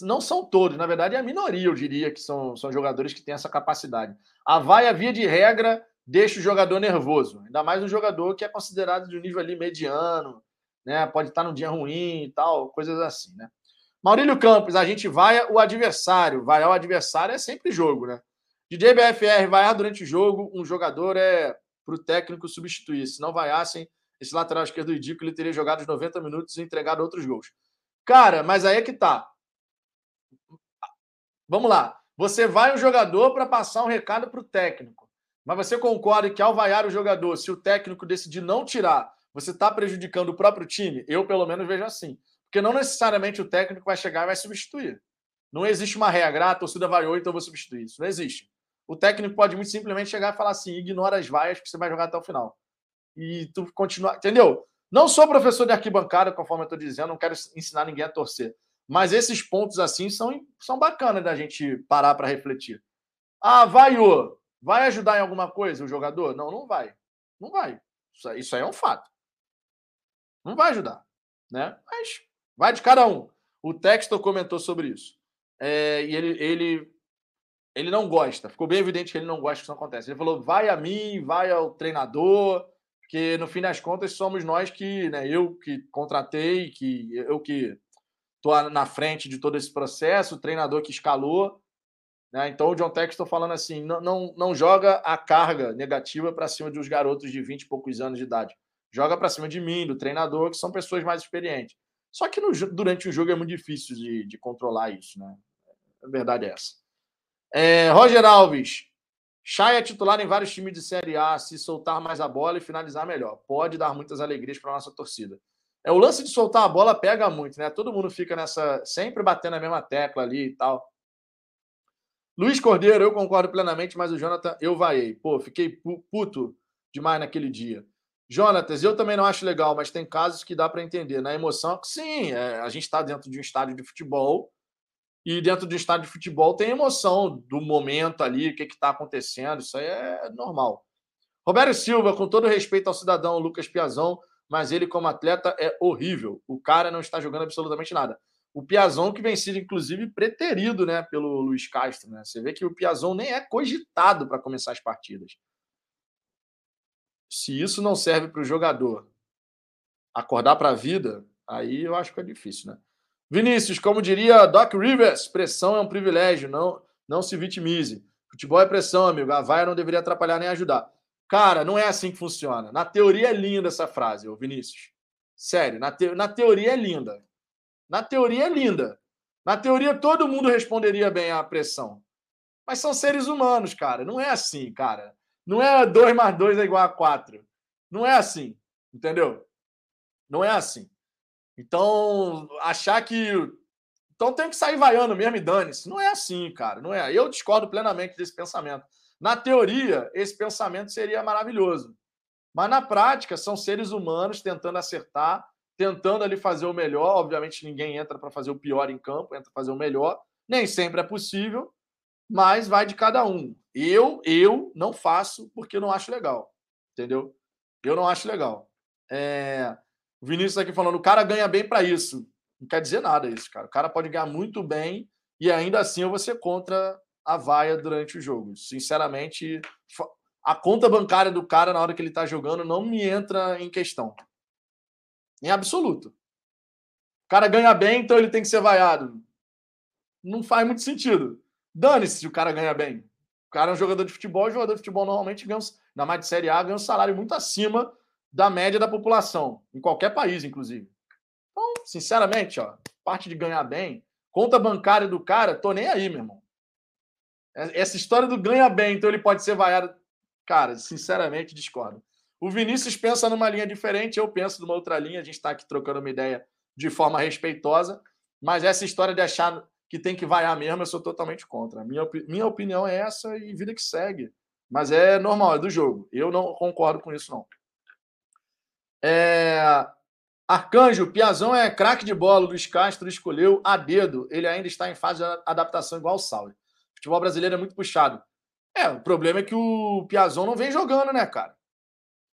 não são todos, na verdade é a minoria, eu diria, que são, são jogadores que têm essa capacidade. A vaia, via de regra, deixa o jogador nervoso, ainda mais um jogador que é considerado de um nível ali mediano, né? Pode estar num dia ruim e tal, coisas assim, né? Maurílio Campos, a gente vai o adversário, vai ao adversário é sempre jogo, né? DJ BFR, vaiar durante o jogo, um jogador é para o técnico substituir. Se não vaiassem, esse lateral esquerdo ridículo, ele teria jogado os 90 minutos e entregado outros gols. Cara, mas aí é que tá. Vamos lá. Você vai um jogador para passar um recado para o técnico. Mas você concorda que ao vaiar o jogador, se o técnico decidir não tirar, você está prejudicando o próprio time? Eu, pelo menos, vejo assim. Porque não necessariamente o técnico vai chegar e vai substituir. Não existe uma regra, ah, a torcida vaiou, então eu vou substituir. Isso não existe. O técnico pode muito simplesmente chegar e falar assim: ignora as vaias que você vai jogar até o final. E tu continuar. Entendeu? Não sou professor de arquibancada, conforme eu estou dizendo, não quero ensinar ninguém a torcer. Mas esses pontos assim são, são bacanas da gente parar para refletir. Ah, vaiou. Vai ajudar em alguma coisa o jogador? Não, não vai. Não vai. Isso, isso aí é um fato. Não vai ajudar. Né? Mas vai de cada um. O Textor comentou sobre isso. É, e ele, ele ele não gosta. Ficou bem evidente que ele não gosta que isso acontece. Ele falou: vai a mim, vai ao treinador, porque no fim das contas somos nós que, né, eu que contratei, que eu que estou na frente de todo esse processo, o treinador que escalou. Né? Então o John Tex estou falando assim: não, não, não joga a carga negativa para cima dos garotos de 20 e poucos anos de idade. Joga para cima de mim, do treinador, que são pessoas mais experientes. Só que no, durante o jogo é muito difícil de, de controlar isso, né? A verdade é essa. É, Roger Alves. Chay é titular em vários times de Série A. Se soltar mais a bola e finalizar melhor. Pode dar muitas alegrias para a nossa torcida. É, o lance de soltar a bola pega muito, né? Todo mundo fica nessa. sempre batendo a mesma tecla ali e tal. Luiz Cordeiro, eu concordo plenamente, mas o Jonathan, eu vaiei. Pô, fiquei puto demais naquele dia. Jonatas, eu também não acho legal, mas tem casos que dá para entender. Na emoção, sim, é, a gente está dentro de um estádio de futebol e dentro do estádio de futebol tem emoção do momento ali, o que está acontecendo, isso aí é normal. Roberto Silva, com todo respeito ao cidadão Lucas Piazão, mas ele como atleta é horrível. O cara não está jogando absolutamente nada. O Piazão que vem sido, inclusive, preterido né, pelo Luiz Castro. Né? Você vê que o Piazão nem é cogitado para começar as partidas. Se isso não serve para o jogador acordar para a vida, aí eu acho que é difícil, né? Vinícius, como diria Doc Rivers, pressão é um privilégio, não, não se vitimize. Futebol é pressão, amigo. A vaia não deveria atrapalhar nem ajudar. Cara, não é assim que funciona. Na teoria é linda essa frase, ô Vinícius. Sério, na, te... na teoria é linda. Na teoria é linda. Na teoria todo mundo responderia bem à pressão. Mas são seres humanos, cara. Não é assim, cara. Não é 2 mais 2 é igual a 4. Não é assim. Entendeu? Não é assim. Então, achar que. Então tem que sair vaiando mesmo e dane-se. Não é assim, cara. Não é. Eu discordo plenamente desse pensamento. Na teoria, esse pensamento seria maravilhoso. Mas na prática, são seres humanos tentando acertar, tentando ali fazer o melhor. Obviamente, ninguém entra para fazer o pior em campo, entra para fazer o melhor. Nem sempre é possível, mas vai de cada um. Eu, eu não faço porque não acho legal. Entendeu? Eu não acho legal. É... O Vinícius aqui falando, o cara ganha bem para isso. Não quer dizer nada isso, cara. O cara pode ganhar muito bem e ainda assim eu vou ser contra a vaia durante o jogo. Sinceramente, a conta bancária do cara na hora que ele tá jogando não me entra em questão. Em absoluto. O cara ganha bem, então ele tem que ser vaiado. Não faz muito sentido. Dane-se se o cara ganha bem. O cara é um jogador de futebol, e jogador de futebol normalmente ganha, na mais de Série A, ganha um salário muito acima da média da população, em qualquer país, inclusive. Então, sinceramente, ó, parte de ganhar bem, conta bancária do cara, tô nem aí, meu irmão. Essa história do ganha bem, então ele pode ser vaiado. Cara, sinceramente, discordo. O Vinícius pensa numa linha diferente, eu penso numa outra linha. A gente está aqui trocando uma ideia de forma respeitosa. Mas essa história de achar que tem que vaiar mesmo, eu sou totalmente contra. Minha, minha opinião é essa e vida que segue. Mas é normal, é do jogo. Eu não concordo com isso, não. É... Arcanjo, Piazão é craque de bola. Luiz Castro escolheu a dedo. Ele ainda está em fase de adaptação igual o Sauer. O futebol brasileiro é muito puxado. É, o problema é que o Piazão não vem jogando, né, cara?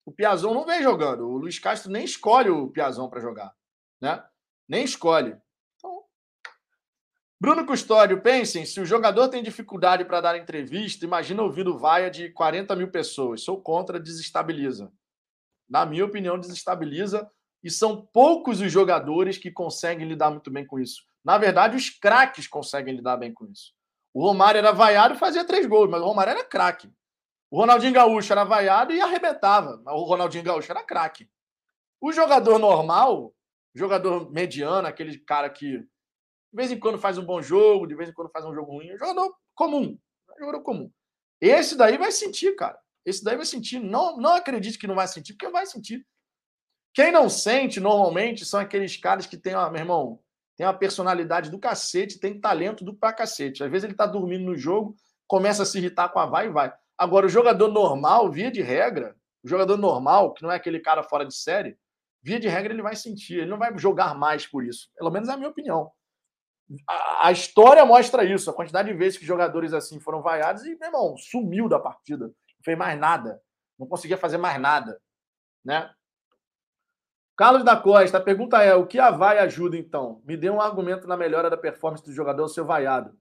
O Piazão não vem jogando. O Luiz Castro nem escolhe o Piazão para jogar, né? Nem escolhe. Então... Bruno Custódio, pensem, se o jogador tem dificuldade para dar entrevista, imagina ouvindo vaia de 40 mil pessoas. Sou contra, desestabiliza. Na minha opinião, desestabiliza. E são poucos os jogadores que conseguem lidar muito bem com isso. Na verdade, os craques conseguem lidar bem com isso. O Romário era vaiado e fazia três gols, mas o Romário era craque. O Ronaldinho Gaúcho era vaiado e arrebentava. Mas o Ronaldinho Gaúcho era craque. O jogador normal, jogador mediano, aquele cara que de vez em quando faz um bom jogo, de vez em quando faz um jogo ruim, é jogador comum. Jogador comum. Esse daí vai sentir, cara. Esse daí vai sentir. Não, não acredite que não vai sentir, porque vai sentir. Quem não sente, normalmente, são aqueles caras que têm, ó, meu irmão, tem uma personalidade do cacete, tem talento do pra cacete. Às vezes ele tá dormindo no jogo, começa a se irritar com a vai e vai. Agora, o jogador normal, via de regra, o jogador normal, que não é aquele cara fora de série, via de regra ele vai sentir, ele não vai jogar mais por isso. Pelo menos é a minha opinião. A, a história mostra isso, a quantidade de vezes que jogadores assim foram vaiados e, meu irmão, sumiu da partida. Fez mais nada. Não conseguia fazer mais nada. Né? Carlos da Costa, a pergunta é: o que a vai ajuda então? Me dê um argumento na melhora da performance do jogador ao ser vaiado.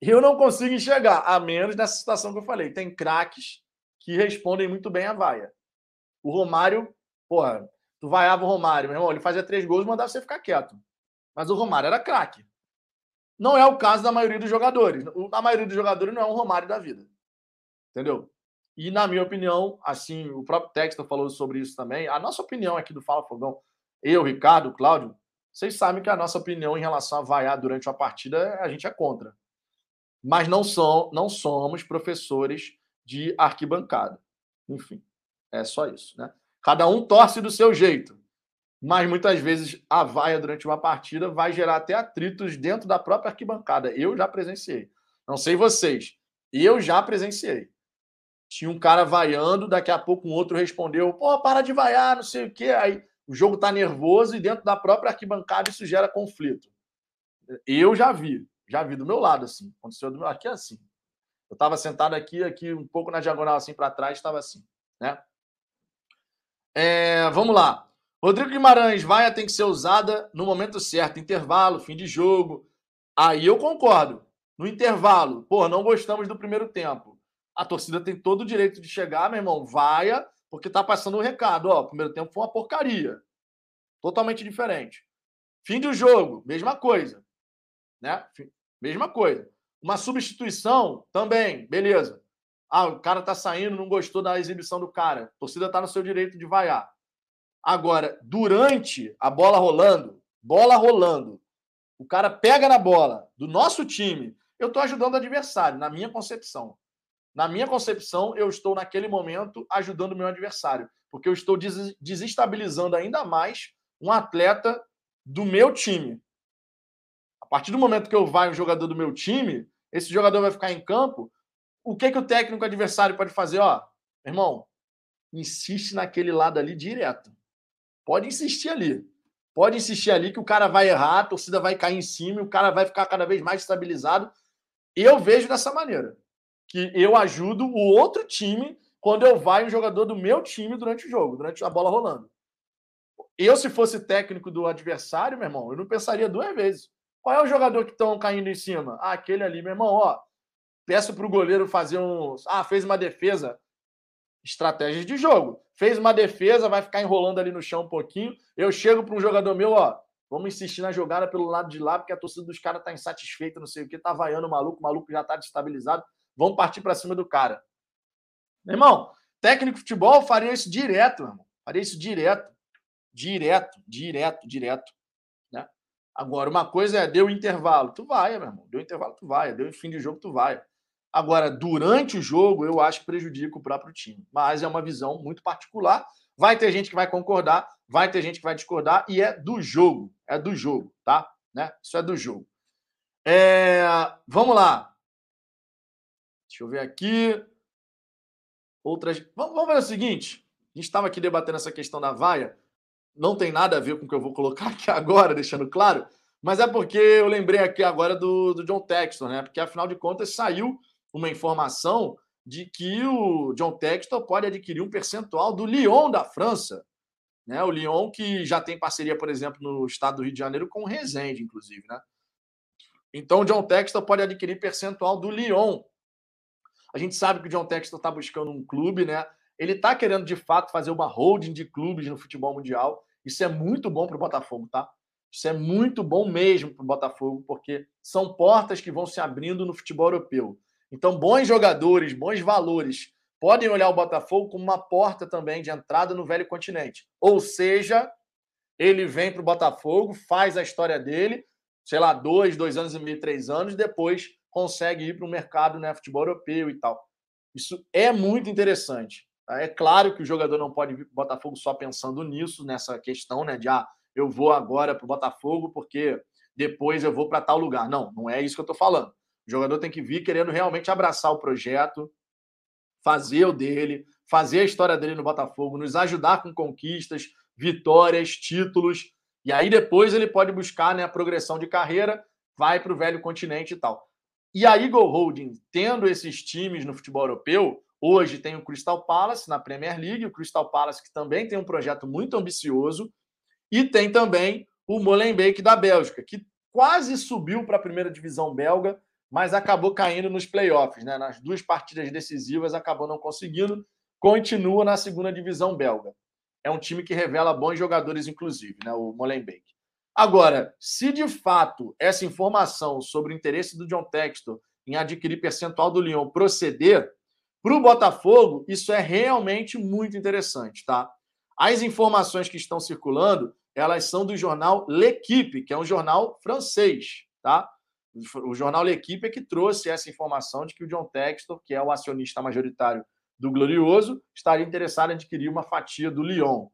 Eu não consigo enxergar, a menos nessa situação que eu falei. Tem craques que respondem muito bem à vaia. O Romário, porra, tu vaiava o Romário, meu irmão, ele fazia três gols e mandava você ficar quieto. Mas o Romário era craque. Não é o caso da maioria dos jogadores. A maioria dos jogadores não é um Romário da vida. Entendeu? E, na minha opinião, assim, o próprio Texto falou sobre isso também. A nossa opinião aqui do Fala Fogão, eu, Ricardo, Cláudio, vocês sabem que a nossa opinião em relação a vaiar durante uma partida, a gente é contra. Mas não, são, não somos professores de arquibancada. Enfim, é só isso, né? Cada um torce do seu jeito. Mas muitas vezes a vaia durante uma partida vai gerar até atritos dentro da própria arquibancada. Eu já presenciei. Não sei vocês. Eu já presenciei. Tinha um cara vaiando, daqui a pouco um outro respondeu: pô, para de vaiar, não sei o quê. Aí o jogo tá nervoso e dentro da própria arquibancada isso gera conflito. Eu já vi, já vi do meu lado assim. Aconteceu do meu aqui é assim. Eu estava sentado aqui, aqui um pouco na diagonal assim para trás, estava assim, né? É, vamos lá. Rodrigo Guimarães, vaia tem que ser usada no momento certo, intervalo, fim de jogo. Aí eu concordo. No intervalo, pô, não gostamos do primeiro tempo a torcida tem todo o direito de chegar, meu irmão, vaia, porque tá passando o um recado. Ó, o primeiro tempo foi uma porcaria. Totalmente diferente. Fim do jogo, mesma coisa. Né? Mesma coisa. Uma substituição também, beleza. Ah, o cara tá saindo, não gostou da exibição do cara. A torcida tá no seu direito de vaiar. Agora, durante a bola rolando, bola rolando, o cara pega na bola do nosso time, eu tô ajudando o adversário, na minha concepção. Na minha concepção, eu estou naquele momento ajudando o meu adversário, porque eu estou desestabilizando ainda mais um atleta do meu time. A partir do momento que eu vai um jogador do meu time, esse jogador vai ficar em campo, o que que o técnico adversário pode fazer? Ó, irmão, insiste naquele lado ali direto. Pode insistir ali. Pode insistir ali que o cara vai errar, a torcida vai cair em cima, o cara vai ficar cada vez mais estabilizado. Eu vejo dessa maneira que eu ajudo o outro time quando eu vai um jogador do meu time durante o jogo, durante a bola rolando. Eu, se fosse técnico do adversário, meu irmão, eu não pensaria duas vezes. Qual é o jogador que estão caindo em cima? Ah, aquele ali, meu irmão, ó. Peço para o goleiro fazer um. Ah, fez uma defesa. Estratégias de jogo. Fez uma defesa, vai ficar enrolando ali no chão um pouquinho. Eu chego para um jogador meu, ó. Vamos insistir na jogada pelo lado de lá, porque a torcida dos caras está insatisfeita, não sei o que, tá vaiando o maluco, o maluco já está destabilizado. Vamos partir para cima do cara. Meu irmão, técnico de futebol faria isso direto, meu irmão. Faria isso direto. Direto, direto, direto. Né? Agora, uma coisa é, deu intervalo, tu vai, meu irmão. Deu intervalo, tu vai. Deu fim de jogo, tu vai. Agora, durante o jogo, eu acho que prejudica o próprio time. Mas é uma visão muito particular. Vai ter gente que vai concordar, vai ter gente que vai discordar, e é do jogo. É do jogo, tá? né? Isso é do jogo. É, vamos lá. Deixa eu ver aqui. Outras. Vamos, vamos ver o seguinte. A gente estava aqui debatendo essa questão da vaia. Não tem nada a ver com o que eu vou colocar aqui agora, *laughs* deixando claro. Mas é porque eu lembrei aqui agora do, do John Texton, né? Porque afinal de contas saiu uma informação de que o John Textor pode adquirir um percentual do Lyon da França. Né? O Lyon que já tem parceria, por exemplo, no estado do Rio de Janeiro com o Resende, inclusive. Né? Então o John Textor pode adquirir percentual do Lyon. A gente sabe que o John Textor está buscando um clube, né? Ele está querendo, de fato, fazer uma holding de clubes no futebol mundial. Isso é muito bom para o Botafogo, tá? Isso é muito bom mesmo para o Botafogo, porque são portas que vão se abrindo no futebol europeu. Então, bons jogadores, bons valores podem olhar o Botafogo como uma porta também de entrada no velho continente. Ou seja, ele vem para o Botafogo, faz a história dele, sei lá, dois, dois anos e meio, três anos, depois consegue ir para o mercado, né, futebol europeu e tal. Isso é muito interessante. Tá? É claro que o jogador não pode vir para o Botafogo só pensando nisso, nessa questão, né, de ah, eu vou agora para o Botafogo porque depois eu vou para tal lugar. Não, não é isso que eu estou falando. O jogador tem que vir querendo realmente abraçar o projeto, fazer o dele, fazer a história dele no Botafogo, nos ajudar com conquistas, vitórias, títulos. E aí depois ele pode buscar né, a progressão de carreira, vai para o velho continente e tal. E a Eagle Holding, tendo esses times no futebol europeu, hoje tem o Crystal Palace na Premier League, o Crystal Palace que também tem um projeto muito ambicioso, e tem também o Molenbeek da Bélgica, que quase subiu para a primeira divisão belga, mas acabou caindo nos playoffs, né? Nas duas partidas decisivas acabou não conseguindo, continua na segunda divisão belga. É um time que revela bons jogadores, inclusive, né? O Molenbeek. Agora, se de fato essa informação sobre o interesse do John Textor em adquirir percentual do Lyon proceder, para o Botafogo, isso é realmente muito interessante, tá? As informações que estão circulando, elas são do jornal L'Equipe, que é um jornal francês, tá? O jornal L'Equipe é que trouxe essa informação de que o John Textor, que é o acionista majoritário do Glorioso, estaria interessado em adquirir uma fatia do Lyon.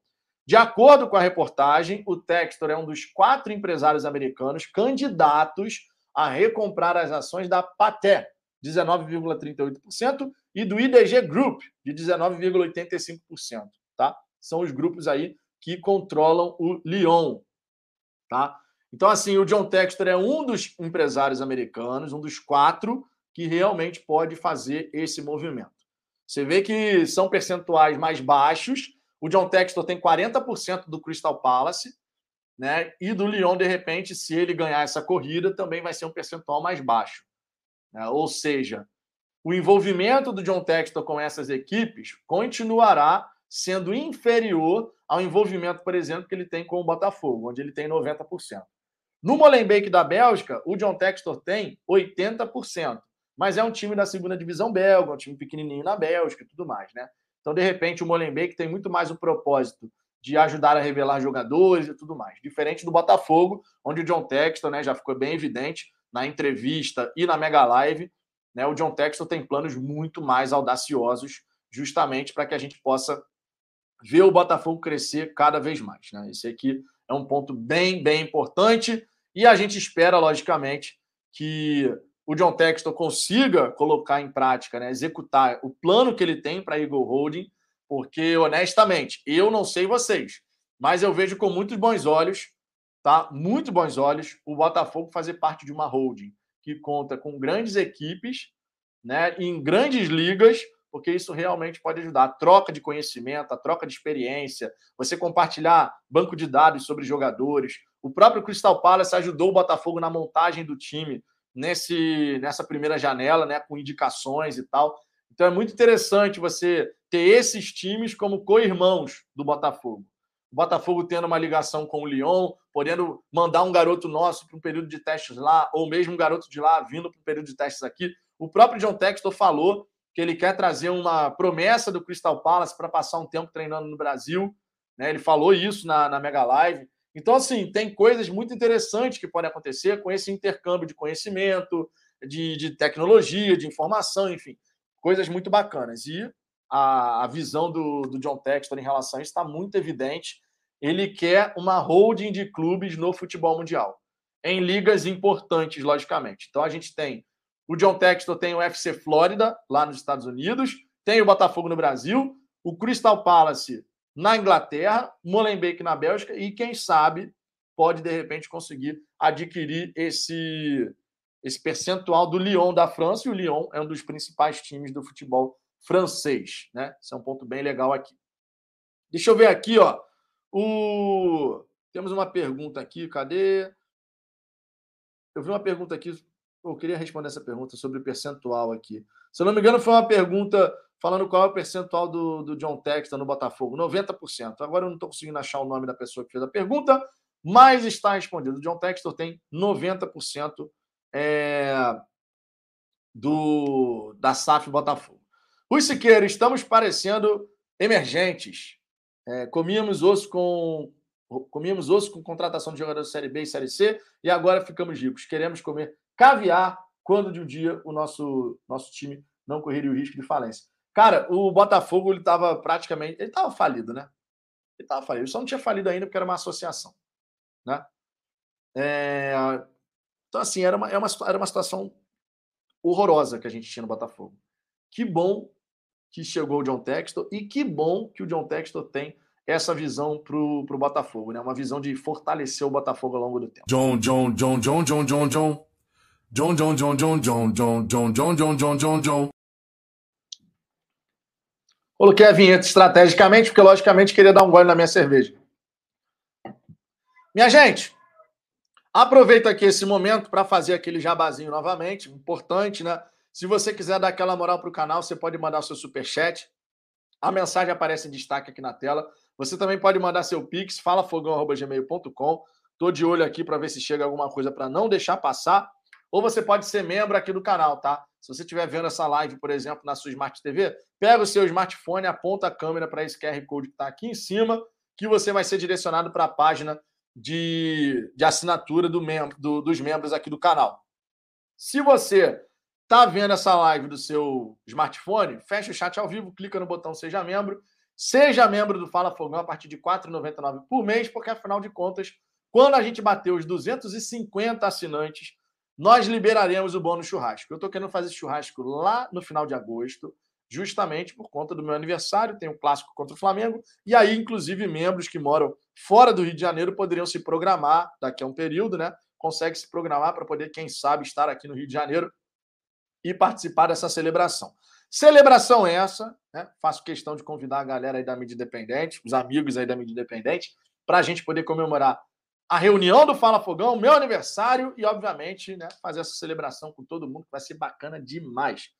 De acordo com a reportagem, o Textor é um dos quatro empresários americanos candidatos a recomprar as ações da Paté, 19,38%, e do IDG Group, de 19,85%. Tá? São os grupos aí que controlam o Lyon. Tá? Então, assim, o John Textor é um dos empresários americanos, um dos quatro, que realmente pode fazer esse movimento. Você vê que são percentuais mais baixos. O John Textor tem 40% do Crystal Palace, né? E do Lyon, de repente, se ele ganhar essa corrida, também vai ser um percentual mais baixo. Né? Ou seja, o envolvimento do John Textor com essas equipes continuará sendo inferior ao envolvimento, por exemplo, que ele tem com o Botafogo, onde ele tem 90%. No Molenbeek da Bélgica, o John Textor tem 80%, mas é um time da segunda divisão belga, um time pequenininho na Bélgica e tudo mais, né? Então, de repente, o Molenbeek tem muito mais o propósito de ajudar a revelar jogadores e tudo mais. Diferente do Botafogo, onde o John Textor, né, já ficou bem evidente na entrevista e na Mega Live, né, o John Textor tem planos muito mais audaciosos, justamente para que a gente possa ver o Botafogo crescer cada vez mais. Né? Esse aqui é um ponto bem, bem importante. E a gente espera, logicamente, que o John Textor consiga colocar em prática, né, executar o plano que ele tem para Eagle Holding, porque, honestamente, eu não sei vocês, mas eu vejo com muitos bons olhos, tá? Muito bons olhos, o Botafogo fazer parte de uma holding que conta com grandes equipes, né, em grandes ligas, porque isso realmente pode ajudar. A troca de conhecimento, a troca de experiência, você compartilhar banco de dados sobre jogadores. O próprio Crystal Palace ajudou o Botafogo na montagem do time nesse, nessa primeira janela, né, com indicações e tal. Então é muito interessante você ter esses times como co-irmãos do Botafogo. O Botafogo tendo uma ligação com o Lyon, podendo mandar um garoto nosso para um período de testes lá, ou mesmo um garoto de lá vindo para um período de testes aqui. O próprio John Textor falou que ele quer trazer uma promessa do Crystal Palace para passar um tempo treinando no Brasil. Né? Ele falou isso na, na Mega Live. Então, assim, tem coisas muito interessantes que podem acontecer com esse intercâmbio de conhecimento, de, de tecnologia, de informação, enfim, coisas muito bacanas. E a, a visão do, do John Textor em relação a isso está muito evidente. Ele quer uma holding de clubes no futebol mundial. em ligas importantes, logicamente. Então a gente tem o John Textor tem o FC Flórida, lá nos Estados Unidos, tem o Botafogo no Brasil, o Crystal Palace na Inglaterra, Molenbeek na Bélgica e quem sabe pode de repente conseguir adquirir esse esse percentual do Lyon da França e o Lyon é um dos principais times do futebol francês, né? Isso é um ponto bem legal aqui. Deixa eu ver aqui, ó. O temos uma pergunta aqui, cadê? Eu vi uma pergunta aqui, eu queria responder essa pergunta sobre o percentual aqui. Se eu não me engano, foi uma pergunta falando qual é o percentual do, do John Texton no Botafogo. 90%. Agora eu não estou conseguindo achar o nome da pessoa que fez a pergunta, mas está respondido. O John Textor tem 90% é, do, da SAF Botafogo. Rui Siqueira, estamos parecendo emergentes. É, comíamos osso com comíamos osso com contratação de jogadores Série B e Série C e agora ficamos ricos. Queremos comer caviar quando de um dia o nosso, nosso time não correria o risco de falência. Cara, o Botafogo ele estava praticamente. Ele estava falido, né? Ele estava falido. Ele só não tinha falido ainda porque era uma associação. Né? É... Então, assim, era uma, era, uma, era uma situação horrorosa que a gente tinha no Botafogo. Que bom que chegou o John Textor e que bom que o John Textor tem essa visão para o Botafogo, né? Uma visão de fortalecer o Botafogo ao longo do tempo. John, John, John, John, John, John. John, John, John, John, John, John, John, John, John, John, John, John. Coloquei a vinheta estrategicamente, porque logicamente queria dar um gole na minha cerveja. Minha gente, aproveito aqui esse momento para fazer aquele jabazinho novamente, importante, né? Se você quiser dar aquela moral para o canal, você pode mandar seu superchat. A mensagem aparece em destaque aqui na tela. Você também pode mandar seu pix, falafogão.gmail.com. Estou de olho aqui para ver se chega alguma coisa para não deixar passar. Ou você pode ser membro aqui do canal, tá? Se você estiver vendo essa live, por exemplo, na sua Smart TV, pega o seu smartphone, aponta a câmera para esse QR Code que está aqui em cima, que você vai ser direcionado para a página de, de assinatura do membro, do, dos membros aqui do canal. Se você está vendo essa live do seu smartphone, fecha o chat ao vivo, clica no botão Seja Membro. Seja membro do Fala Fogão a partir de R$ 4,99 por mês, porque afinal de contas, quando a gente bater os 250 assinantes, nós liberaremos o bônus churrasco. Eu estou querendo fazer churrasco lá no final de agosto, justamente por conta do meu aniversário. Tem um clássico contra o Flamengo. E aí, inclusive, membros que moram fora do Rio de Janeiro poderiam se programar daqui a um período, né? Consegue se programar para poder, quem sabe, estar aqui no Rio de Janeiro e participar dessa celebração. Celebração essa, né? Faço questão de convidar a galera aí da mídia independente, os amigos aí da mídia independente, para a gente poder comemorar a reunião do Fala Fogão, meu aniversário e, obviamente, né, fazer essa celebração com todo mundo, que vai ser bacana demais.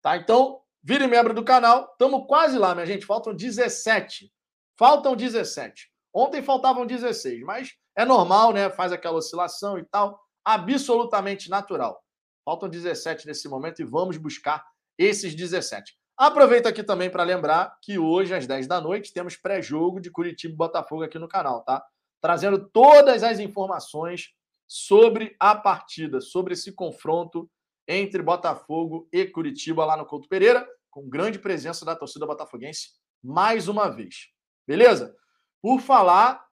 Tá? Então, vire membro do canal. Estamos quase lá, minha gente. Faltam 17. Faltam 17. Ontem faltavam 16, mas é normal, né? Faz aquela oscilação e tal. Absolutamente natural. Faltam 17 nesse momento e vamos buscar esses 17. Aproveito aqui também para lembrar que hoje, às 10 da noite, temos pré-jogo de Curitiba e Botafogo aqui no canal, tá? Trazendo todas as informações sobre a partida, sobre esse confronto entre Botafogo e Curitiba lá no Couto Pereira, com grande presença da torcida botafoguense mais uma vez. Beleza? Por falar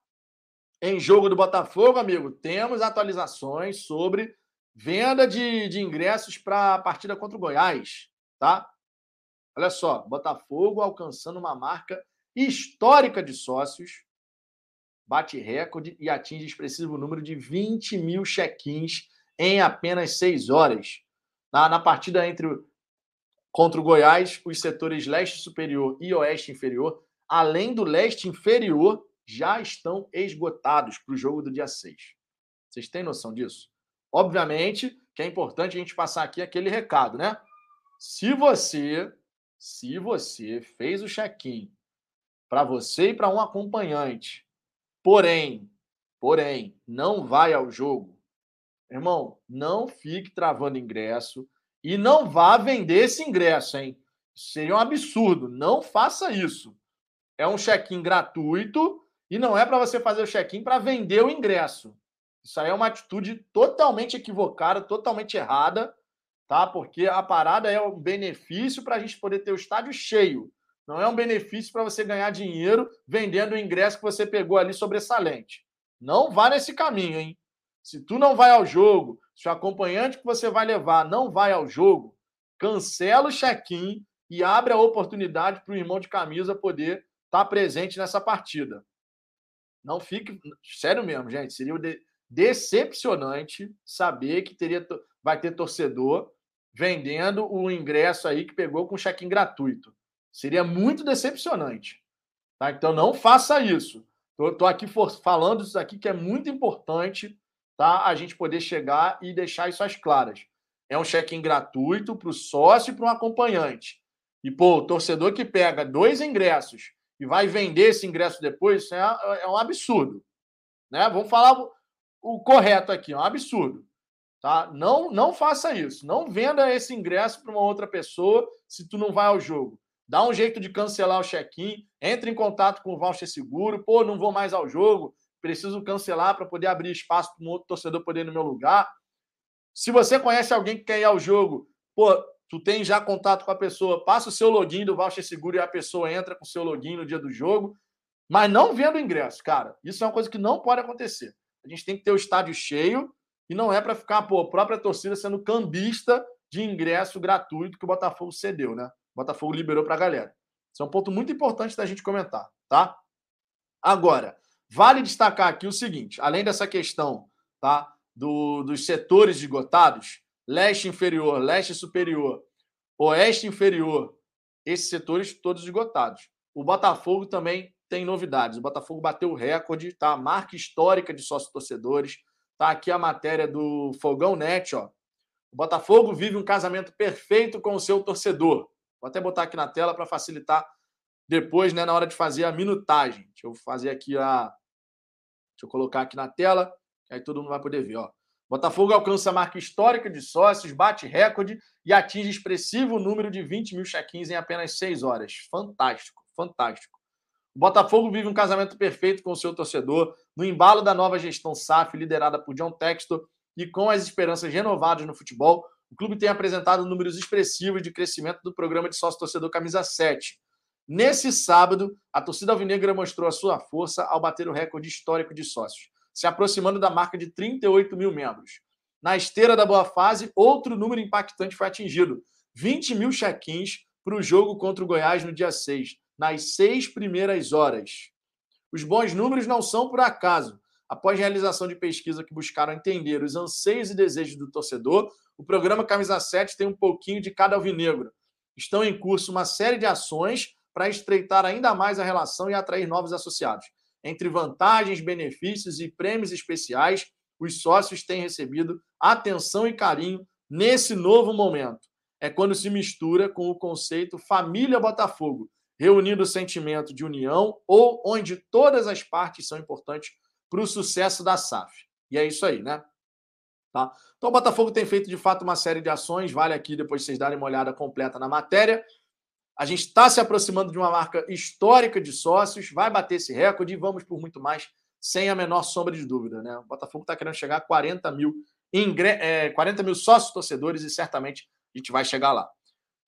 em jogo do Botafogo, amigo, temos atualizações sobre venda de, de ingressos para a partida contra o Goiás, tá? Olha só, Botafogo alcançando uma marca histórica de sócios bate recorde e atinge expressivo número de 20 mil check-ins em apenas seis horas. Na, na partida entre contra o Goiás, os setores leste superior e oeste inferior, além do leste inferior, já estão esgotados para o jogo do dia 6. Vocês têm noção disso? Obviamente que é importante a gente passar aqui aquele recado, né? Se você, se você fez o check-in para você e para um acompanhante Porém, porém, não vai ao jogo. Irmão, não fique travando ingresso e não vá vender esse ingresso, hein? Seria um absurdo. Não faça isso. É um check-in gratuito e não é para você fazer o check-in para vender o ingresso. Isso aí é uma atitude totalmente equivocada, totalmente errada, tá? Porque a parada é um benefício para a gente poder ter o estádio cheio. Não é um benefício para você ganhar dinheiro vendendo o ingresso que você pegou ali sobressalente. Não vá nesse caminho, hein? Se tu não vai ao jogo, se o acompanhante que você vai levar não vai ao jogo, cancela o check-in e abre a oportunidade para o irmão de camisa poder estar tá presente nessa partida. Não fique. Sério mesmo, gente. Seria de, decepcionante saber que teria, vai ter torcedor vendendo o ingresso aí que pegou com check-in gratuito. Seria muito decepcionante. Tá? Então não faça isso. Estou aqui for, falando isso aqui que é muito importante tá? a gente poder chegar e deixar isso às claras. É um check-in gratuito para o sócio e para um acompanhante. E, pô, o torcedor que pega dois ingressos e vai vender esse ingresso depois, isso é, é um absurdo. Né? Vamos falar o, o correto aqui, é um absurdo. Tá? Não, não faça isso. Não venda esse ingresso para uma outra pessoa se tu não vai ao jogo. Dá um jeito de cancelar o check-in, entre em contato com o voucher seguro. Pô, não vou mais ao jogo, preciso cancelar para poder abrir espaço para um outro torcedor poder ir no meu lugar. Se você conhece alguém que quer ir ao jogo, pô, tu tem já contato com a pessoa, passa o seu login do voucher seguro e a pessoa entra com o seu login no dia do jogo, mas não vendo ingresso, cara. Isso é uma coisa que não pode acontecer. A gente tem que ter o estádio cheio e não é para ficar, pô, a própria torcida sendo cambista de ingresso gratuito que o Botafogo cedeu, né? Botafogo liberou para a galera. Isso é um ponto muito importante da gente comentar, tá? Agora, vale destacar aqui o seguinte, além dessa questão, tá, do, dos setores esgotados, leste inferior, leste superior, oeste inferior, esses setores todos esgotados. O Botafogo também tem novidades. O Botafogo bateu o recorde, tá? Marca histórica de sócios torcedores. Tá aqui a matéria do Fogão Net, ó. O Botafogo vive um casamento perfeito com o seu torcedor. Vou até botar aqui na tela para facilitar depois, né, na hora de fazer a minutagem. Deixa eu fazer aqui a Deixa eu colocar aqui na tela, aí todo mundo vai poder ver, ó. Botafogo alcança a marca histórica de sócios, bate recorde e atinge expressivo número de 20 mil check-ins em apenas seis horas. Fantástico, fantástico. O Botafogo vive um casamento perfeito com o seu torcedor, no embalo da nova gestão SAF, liderada por John Textor, e com as esperanças renovadas no futebol, o clube tem apresentado números expressivos de crescimento do programa de sócio-torcedor Camisa 7. Nesse sábado, a torcida alvinegra mostrou a sua força ao bater o recorde histórico de sócios se aproximando da marca de 38 mil membros. Na esteira da boa fase, outro número impactante foi atingido: 20 mil check-ins para o jogo contra o Goiás no dia 6, nas seis primeiras horas. Os bons números não são por acaso. Após realização de pesquisa que buscaram entender os anseios e desejos do torcedor, o programa Camisa 7 tem um pouquinho de cada alvinegro. Estão em curso uma série de ações para estreitar ainda mais a relação e atrair novos associados. Entre vantagens, benefícios e prêmios especiais, os sócios têm recebido atenção e carinho nesse novo momento. É quando se mistura com o conceito família Botafogo, reunindo o sentimento de união ou onde todas as partes são importantes para o sucesso da SAF. E é isso aí, né? Tá? Então, o Botafogo tem feito de fato uma série de ações, vale aqui depois vocês darem uma olhada completa na matéria. A gente está se aproximando de uma marca histórica de sócios, vai bater esse recorde e vamos por muito mais, sem a menor sombra de dúvida. Né? O Botafogo está querendo chegar a 40 mil, ingre... é, 40 mil sócios torcedores e certamente a gente vai chegar lá.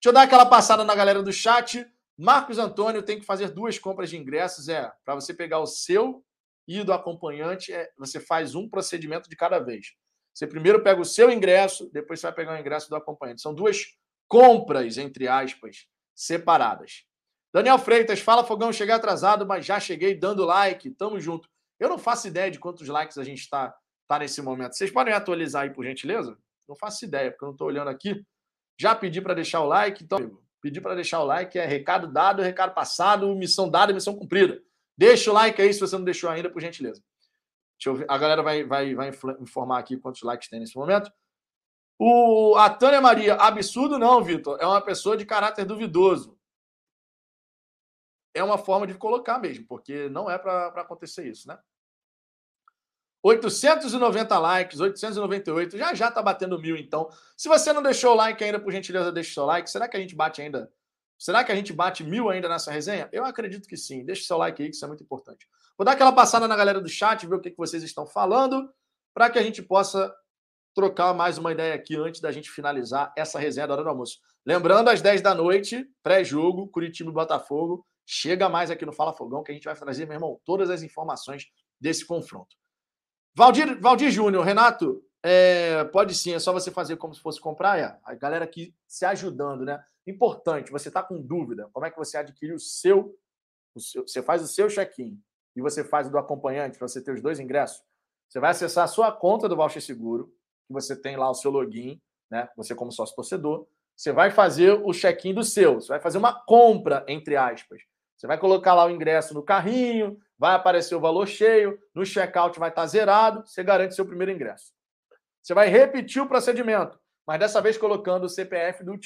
Deixa eu dar aquela passada na galera do chat. Marcos Antônio tem que fazer duas compras de ingressos. É, para você pegar o seu e do acompanhante, é, você faz um procedimento de cada vez. Você primeiro pega o seu ingresso, depois você vai pegar o ingresso do acompanhante. São duas compras, entre aspas, separadas. Daniel Freitas, fala Fogão, cheguei atrasado, mas já cheguei dando like, tamo junto. Eu não faço ideia de quantos likes a gente está tá nesse momento. Vocês podem atualizar aí, por gentileza? Não faço ideia, porque eu não estou olhando aqui. Já pedi para deixar o like, então, pedi para deixar o like, é recado dado, recado passado, missão dada, missão cumprida. Deixa o like aí se você não deixou ainda, por gentileza. Deixa ver. A galera vai, vai, vai informar aqui quantos likes tem nesse momento. O, a Tânia Maria, absurdo não, Vitor. É uma pessoa de caráter duvidoso. É uma forma de colocar mesmo, porque não é para acontecer isso, né? 890 likes, 898, já já tá batendo mil, então. Se você não deixou o like ainda, por gentileza, deixe seu like. Será que a gente bate ainda? Será que a gente bate mil ainda nessa resenha? Eu acredito que sim. Deixe seu like aí, que isso é muito importante. Vou dar aquela passada na galera do chat, ver o que, que vocês estão falando, para que a gente possa trocar mais uma ideia aqui antes da gente finalizar essa resenha da hora do almoço. Lembrando, às 10 da noite, pré-jogo, Curitiba e Botafogo. Chega mais aqui no Fala Fogão que a gente vai trazer, meu irmão, todas as informações desse confronto. Valdir, Valdir Júnior, Renato, é, pode sim, é só você fazer como se fosse comprar. É. A galera aqui se ajudando, né? Importante, você está com dúvida, como é que você adquire o seu, o seu você faz o seu check-in e você faz o do acompanhante para você ter os dois ingressos. Você vai acessar a sua conta do Voucher Seguro, que você tem lá o seu login, né? Você como sócio torcedor, você vai fazer o check-in do seu, você vai fazer uma compra entre aspas. Você vai colocar lá o ingresso no carrinho, vai aparecer o valor cheio, no check-out vai estar zerado, você garante seu primeiro ingresso. Você vai repetir o procedimento, mas dessa vez colocando o CPF do,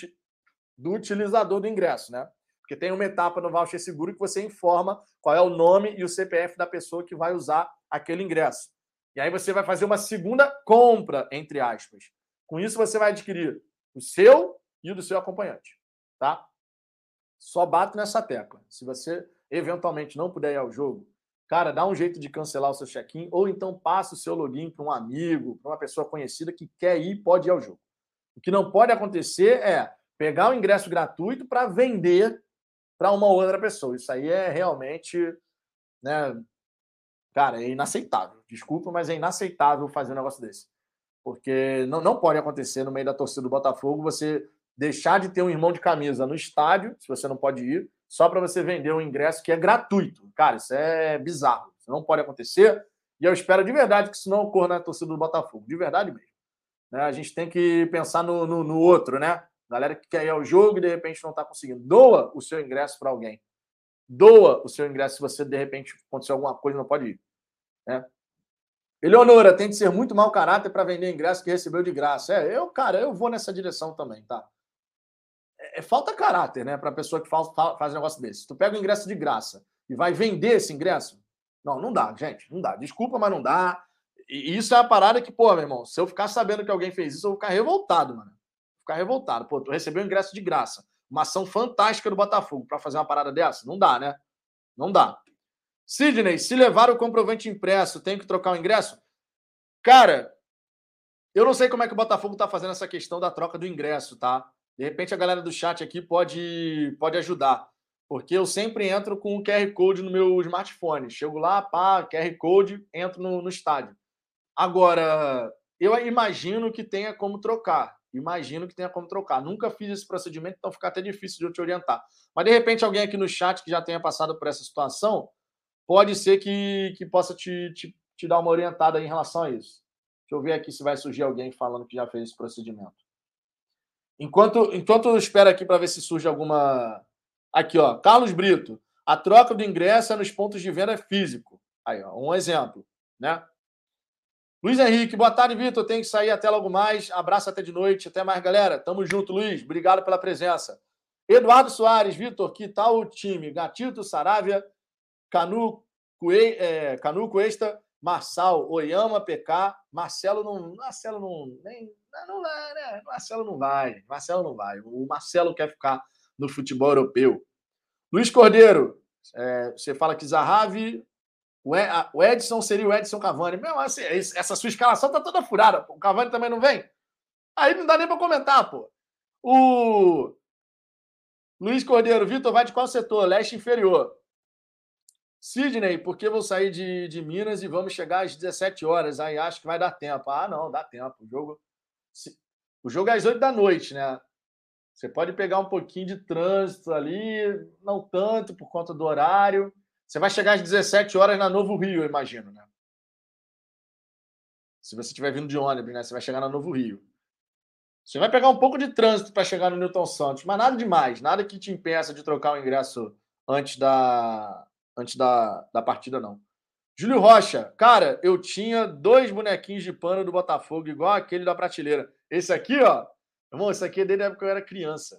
do utilizador do ingresso, né? Porque tem uma etapa no voucher seguro que você informa qual é o nome e o CPF da pessoa que vai usar aquele ingresso. E aí você vai fazer uma segunda compra, entre aspas. Com isso, você vai adquirir o seu e o do seu acompanhante, tá? Só bato nessa tecla. Se você eventualmente não puder ir ao jogo, cara, dá um jeito de cancelar o seu check-in ou então passa o seu login para um amigo, para uma pessoa conhecida que quer ir pode ir ao jogo. O que não pode acontecer é pegar o ingresso gratuito para vender para uma outra pessoa. Isso aí é realmente, né, cara, é inaceitável. Desculpa, mas é inaceitável fazer um negócio desse. Porque não, não pode acontecer no meio da torcida do Botafogo você deixar de ter um irmão de camisa no estádio, se você não pode ir, só para você vender um ingresso que é gratuito. Cara, isso é bizarro. Isso não pode acontecer. E eu espero de verdade que isso não ocorra na torcida do Botafogo. De verdade mesmo. Né? A gente tem que pensar no, no, no outro, né? Galera que quer ir ao jogo e de repente não está conseguindo. Doa o seu ingresso para alguém. Doa o seu ingresso se você de repente acontecer alguma coisa não pode ir. Né? Eleonora, tem que ser muito mau caráter para vender ingresso que recebeu de graça. É, eu, cara, eu vou nessa direção também, tá? É, é falta caráter, né, para pessoa que faz, faz um negócio desse. Tu pega o ingresso de graça e vai vender esse ingresso? Não, não dá, gente, não dá. Desculpa, mas não dá. E isso é a parada que, pô, meu irmão, se eu ficar sabendo que alguém fez isso, eu vou ficar revoltado, mano. Ficar revoltado. Pô, tu recebeu o ingresso de graça. Uma ação fantástica do Botafogo para fazer uma parada dessa? Não dá, né? Não dá. Sidney, se levar o comprovante impresso, tem que trocar o ingresso? Cara, eu não sei como é que o Botafogo está fazendo essa questão da troca do ingresso, tá? De repente a galera do chat aqui pode, pode ajudar. Porque eu sempre entro com o QR Code no meu smartphone. Chego lá, pá, QR Code, entro no, no estádio. Agora, eu imagino que tenha como trocar. Imagino que tenha como trocar. Nunca fiz esse procedimento, então fica até difícil de eu te orientar. Mas de repente alguém aqui no chat que já tenha passado por essa situação, pode ser que, que possa te, te, te dar uma orientada em relação a isso. Deixa eu ver aqui se vai surgir alguém falando que já fez esse procedimento. Enquanto, enquanto eu espero aqui para ver se surge alguma. Aqui, ó. Carlos Brito. A troca do ingresso é nos pontos de venda físico. Aí, ó, um exemplo, né? Luiz Henrique, boa tarde, Vitor. Tenho que sair até logo mais. Abraço até de noite. Até mais, galera. Tamo junto, Luiz. Obrigado pela presença. Eduardo Soares, Vitor, que tal o time? Gatito, Saravia, Canu, Cue, é, Canu Cuesta, Marçal, Oyama, PK, Marcelo não. Marcelo não. Nem, não vai, né? Marcelo não vai. Marcelo não vai. O Marcelo quer ficar no futebol europeu. Luiz Cordeiro, é, você fala que Zahavi. O Edson seria o Edson Cavani. Meu, assim, essa sua escalação tá toda furada. O Cavani também não vem? Aí não dá nem para comentar, pô. O Luiz Cordeiro, Vitor, vai de qual setor? Leste inferior. Sidney, porque vou sair de, de Minas e vamos chegar às 17 horas. Aí acho que vai dar tempo. Ah, não, dá tempo. O jogo, o jogo é às 8 da noite, né? Você pode pegar um pouquinho de trânsito ali, não tanto por conta do horário. Você vai chegar às 17 horas na Novo Rio, eu imagino, né? Se você estiver vindo de ônibus, né? Você vai chegar na Novo Rio. Você vai pegar um pouco de trânsito para chegar no Newton Santos, mas nada demais, nada que te impeça de trocar o ingresso antes da, antes da, da partida, não. Júlio Rocha, cara, eu tinha dois bonequinhos de pano do Botafogo, igual aquele da prateleira. Esse aqui, ó, irmão, esse aqui é desde a época que eu era criança.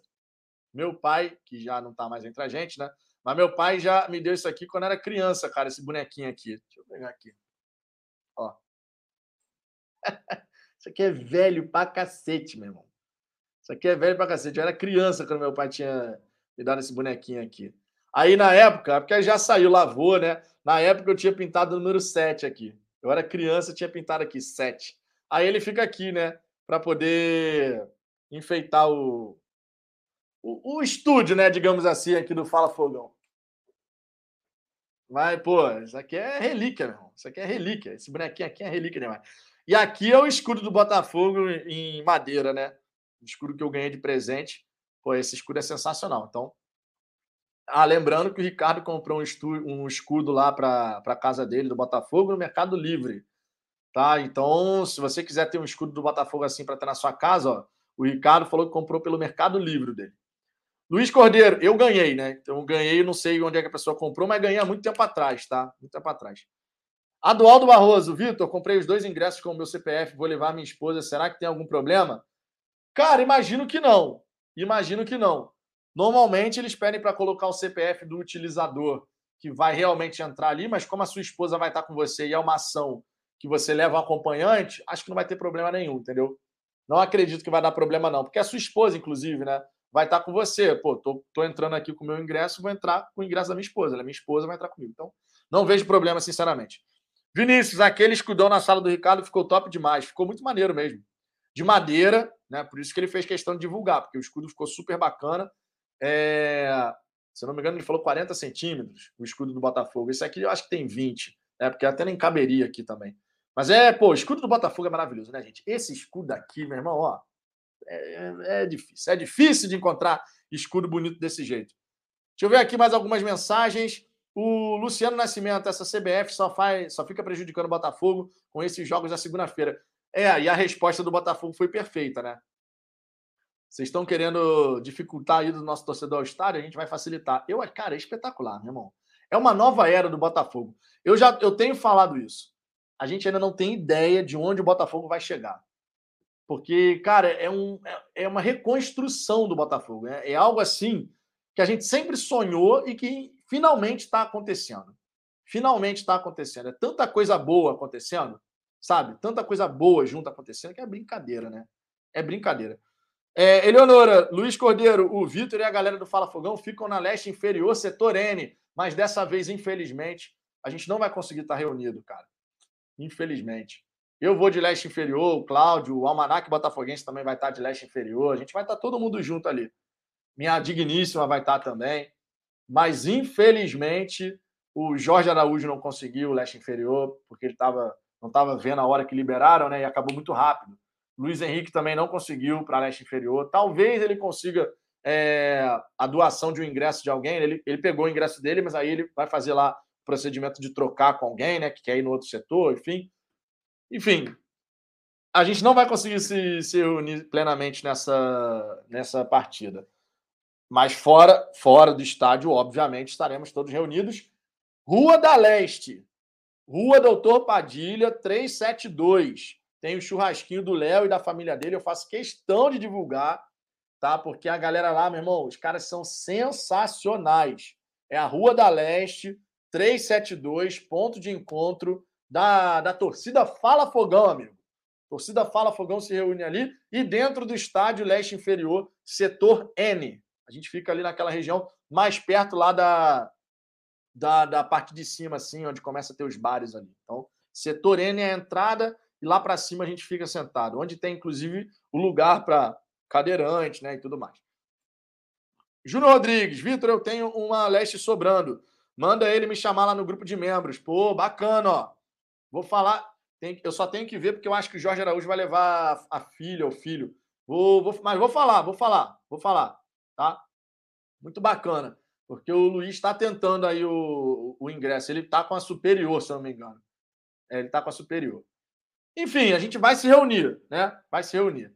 Meu pai, que já não tá mais entre a gente, né? Mas meu pai já me deu isso aqui quando era criança, cara, esse bonequinho aqui. Deixa eu pegar aqui. Ó. *laughs* isso aqui é velho pra cacete, meu irmão. Isso aqui é velho pra cacete. Eu era criança quando meu pai tinha me dado esse bonequinho aqui. Aí na época, porque já saiu, lavou, né? Na época eu tinha pintado o número 7 aqui. Eu era criança, tinha pintado aqui 7. Aí ele fica aqui, né? Para poder enfeitar o, o, o, estúdio, né? Digamos assim, aqui do Fala Fogão. Mas, pô, isso aqui é relíquia, meu irmão. Isso aqui é relíquia. Esse bonequinho aqui é relíquia demais. E aqui é o escudo do Botafogo em madeira, né? O escudo que eu ganhei de presente. Pô, esse escudo é sensacional. Então, ah, lembrando que o Ricardo comprou um, um escudo lá para a casa dele, do Botafogo, no Mercado Livre. Tá? Então, se você quiser ter um escudo do Botafogo assim para ter na sua casa, ó, o Ricardo falou que comprou pelo Mercado Livre dele. Luiz Cordeiro, eu ganhei, né? Então, ganhei, não sei onde é que a pessoa comprou, mas ganhei há muito tempo atrás, tá? Muito tempo atrás. Adualdo Barroso, Vitor, comprei os dois ingressos com o meu CPF, vou levar minha esposa. Será que tem algum problema? Cara, imagino que não. Imagino que não. Normalmente eles pedem para colocar o CPF do utilizador que vai realmente entrar ali, mas como a sua esposa vai estar com você e é uma ação que você leva um acompanhante, acho que não vai ter problema nenhum, entendeu? Não acredito que vai dar problema, não, porque a sua esposa, inclusive, né, vai estar com você. Pô, tô, tô entrando aqui com o meu ingresso, vou entrar com o ingresso da minha esposa. Ela é minha esposa, vai entrar comigo. Então, não vejo problema, sinceramente. Vinícius, aquele escudão na sala do Ricardo ficou top demais. Ficou muito maneiro mesmo. De madeira, né? Por isso que ele fez questão de divulgar, porque o escudo ficou super bacana. É... Se eu não me engano, ele falou 40 centímetros, o escudo do Botafogo. Esse aqui eu acho que tem 20, né? Porque até nem caberia aqui também. Mas é, pô, o escudo do Botafogo é maravilhoso, né, gente? Esse escudo aqui, meu irmão, ó, é, é, é difícil. É difícil de encontrar escudo bonito desse jeito. Deixa eu ver aqui mais algumas mensagens. O Luciano Nascimento, essa CBF só faz, só fica prejudicando o Botafogo com esses jogos da segunda-feira. É, e a resposta do Botafogo foi perfeita, né? Vocês estão querendo dificultar a ida do nosso torcedor ao estádio? A gente vai facilitar. Eu, cara, é espetacular, meu irmão. É uma nova era do Botafogo. Eu já eu tenho falado isso. A gente ainda não tem ideia de onde o Botafogo vai chegar. Porque, cara, é, um, é, é uma reconstrução do Botafogo. É, é algo assim que a gente sempre sonhou e que finalmente está acontecendo. Finalmente está acontecendo. É tanta coisa boa acontecendo, sabe? Tanta coisa boa junto acontecendo que é brincadeira, né? É brincadeira. É, Eleonora, Luiz Cordeiro, o Vitor e a galera do Fala Fogão ficam na leste inferior, setor N, mas dessa vez, infelizmente, a gente não vai conseguir estar reunido, cara. Infelizmente. Eu vou de leste inferior, o Cláudio, o Almanac Botafoguense também vai estar de leste inferior. A gente vai estar todo mundo junto ali. Minha digníssima vai estar também. Mas, infelizmente, o Jorge Araújo não conseguiu o leste inferior, porque ele tava, não estava vendo a hora que liberaram, né? E acabou muito rápido. Luiz Henrique também não conseguiu para leste inferior. Talvez ele consiga é, a doação de um ingresso de alguém. Ele, ele pegou o ingresso dele, mas aí ele vai fazer lá o procedimento de trocar com alguém, né? Que quer ir no outro setor, enfim. Enfim, a gente não vai conseguir se, se reunir plenamente nessa, nessa partida. Mas fora, fora do estádio, obviamente, estaremos todos reunidos. Rua da Leste, Rua Doutor Padilha, 372. Tem o churrasquinho do Léo e da família dele. Eu faço questão de divulgar, tá? Porque a galera lá, meu irmão, os caras são sensacionais. É a Rua da Leste, 372, ponto de encontro da, da torcida Fala Fogão, amigo. Torcida Fala Fogão se reúne ali e dentro do estádio leste inferior, setor N. A gente fica ali naquela região mais perto lá da, da, da parte de cima, assim, onde começa a ter os bares ali. Então, setor N é a entrada e lá para cima a gente fica sentado, onde tem inclusive o lugar para cadeirante, né, e tudo mais. Júnior Rodrigues, Vitor, eu tenho uma leste sobrando. Manda ele me chamar lá no grupo de membros. Pô, bacana, ó. Vou falar, tem, eu só tenho que ver porque eu acho que o Jorge Araújo vai levar a, a filha, o filho. Vou, vou, mas vou falar, vou falar, vou falar, tá? Muito bacana, porque o Luiz está tentando aí o, o ingresso. Ele está com a superior, se eu não me engano. É, ele está com a superior. Enfim, a gente vai se reunir, né? Vai se reunir.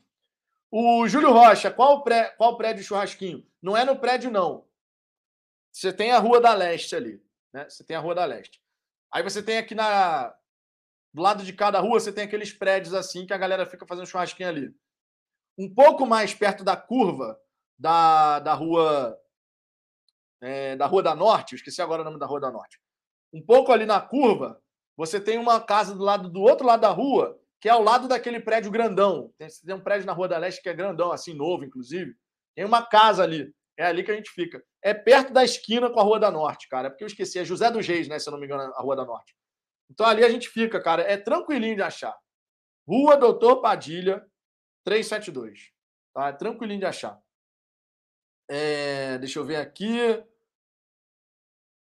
O Júlio Rocha, qual, pré, qual prédio churrasquinho? Não é no prédio, não. Você tem a Rua da Leste ali, né? Você tem a Rua da Leste. Aí você tem aqui na do lado de cada rua você tem aqueles prédios assim que a galera fica fazendo churrasquinho ali. Um pouco mais perto da curva da, da rua é, da Rua da Norte, esqueci agora o nome da Rua da Norte. Um pouco ali na curva, você tem uma casa do lado do outro lado da rua, que é ao lado daquele prédio grandão. Tem, tem um prédio na Rua da Leste que é grandão, assim, novo, inclusive. Tem uma casa ali. É ali que a gente fica. É perto da esquina com a Rua da Norte, cara. É porque eu esqueci. É José dos Reis, né? Se eu não me engano, a Rua da Norte. Então ali a gente fica, cara. É tranquilinho de achar. Rua Doutor Padilha, 372. Tá? É tranquilinho de achar. É, deixa eu ver aqui.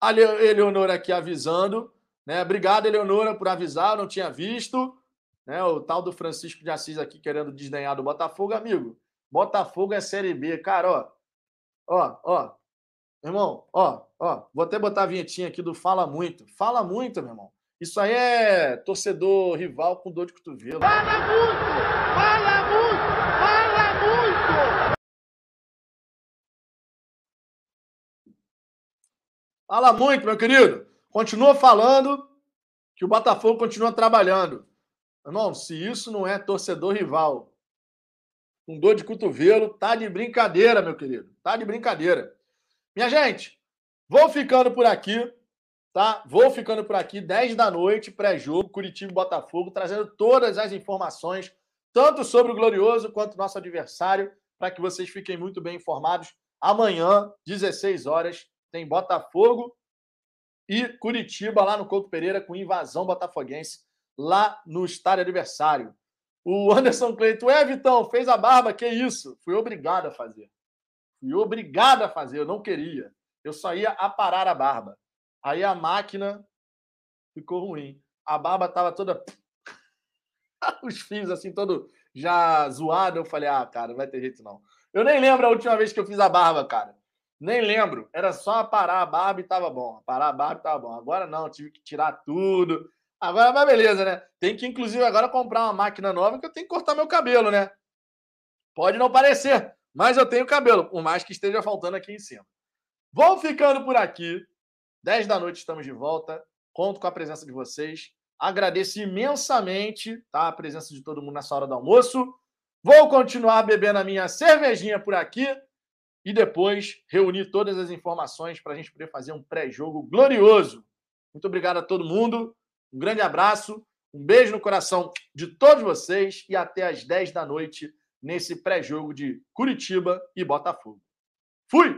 A Eleonora aqui avisando. Né? Obrigado, Eleonora, por avisar, não tinha visto. Né? O tal do Francisco de Assis aqui querendo desdenhar do Botafogo, amigo. Botafogo é Série B. Cara, ó. Ó, ó. Irmão, ó, ó. Vou até botar a vinhetinha aqui do Fala Muito. Fala muito, meu irmão. Isso aí é torcedor rival com dor de cotovelo. Fala muito! Fala muito! Fala muito! Fala muito, meu querido. Continua falando que o Botafogo continua trabalhando. Irmão, se isso não é torcedor rival com dor de cotovelo, tá de brincadeira, meu querido. Tá de brincadeira. Minha gente, vou ficando por aqui, tá? Vou ficando por aqui, 10 da noite, pré-jogo, Curitiba e Botafogo, trazendo todas as informações, tanto sobre o Glorioso quanto nosso adversário, para que vocês fiquem muito bem informados. Amanhã, 16 horas, tem Botafogo e Curitiba lá no Couto Pereira com invasão botafoguense lá no estádio adversário. O Anderson Cleiton, é, Vitão, fez a barba, que isso? Fui obrigado a fazer. Fui obrigado a fazer, eu não queria. Eu só ia aparar a barba. Aí a máquina ficou ruim. A barba estava toda. *laughs* Os fios assim, todo já zoado. Eu falei, ah, cara, não vai ter jeito não. Eu nem lembro a última vez que eu fiz a barba, cara. Nem lembro. Era só parar a barba e tava bom. Parar a barba e tava bom. Agora não, tive que tirar tudo. Agora, mas beleza, né? Tem que, inclusive, agora comprar uma máquina nova que eu tenho que cortar meu cabelo, né? Pode não parecer, mas eu tenho cabelo, por mais que esteja faltando aqui em cima. Vou ficando por aqui. 10 da noite estamos de volta. Conto com a presença de vocês. Agradeço imensamente tá, a presença de todo mundo nessa hora do almoço. Vou continuar bebendo a minha cervejinha por aqui e depois reunir todas as informações para a gente poder fazer um pré-jogo glorioso. Muito obrigado a todo mundo. Um grande abraço, um beijo no coração de todos vocês e até às 10 da noite nesse pré-jogo de Curitiba e Botafogo. Fui!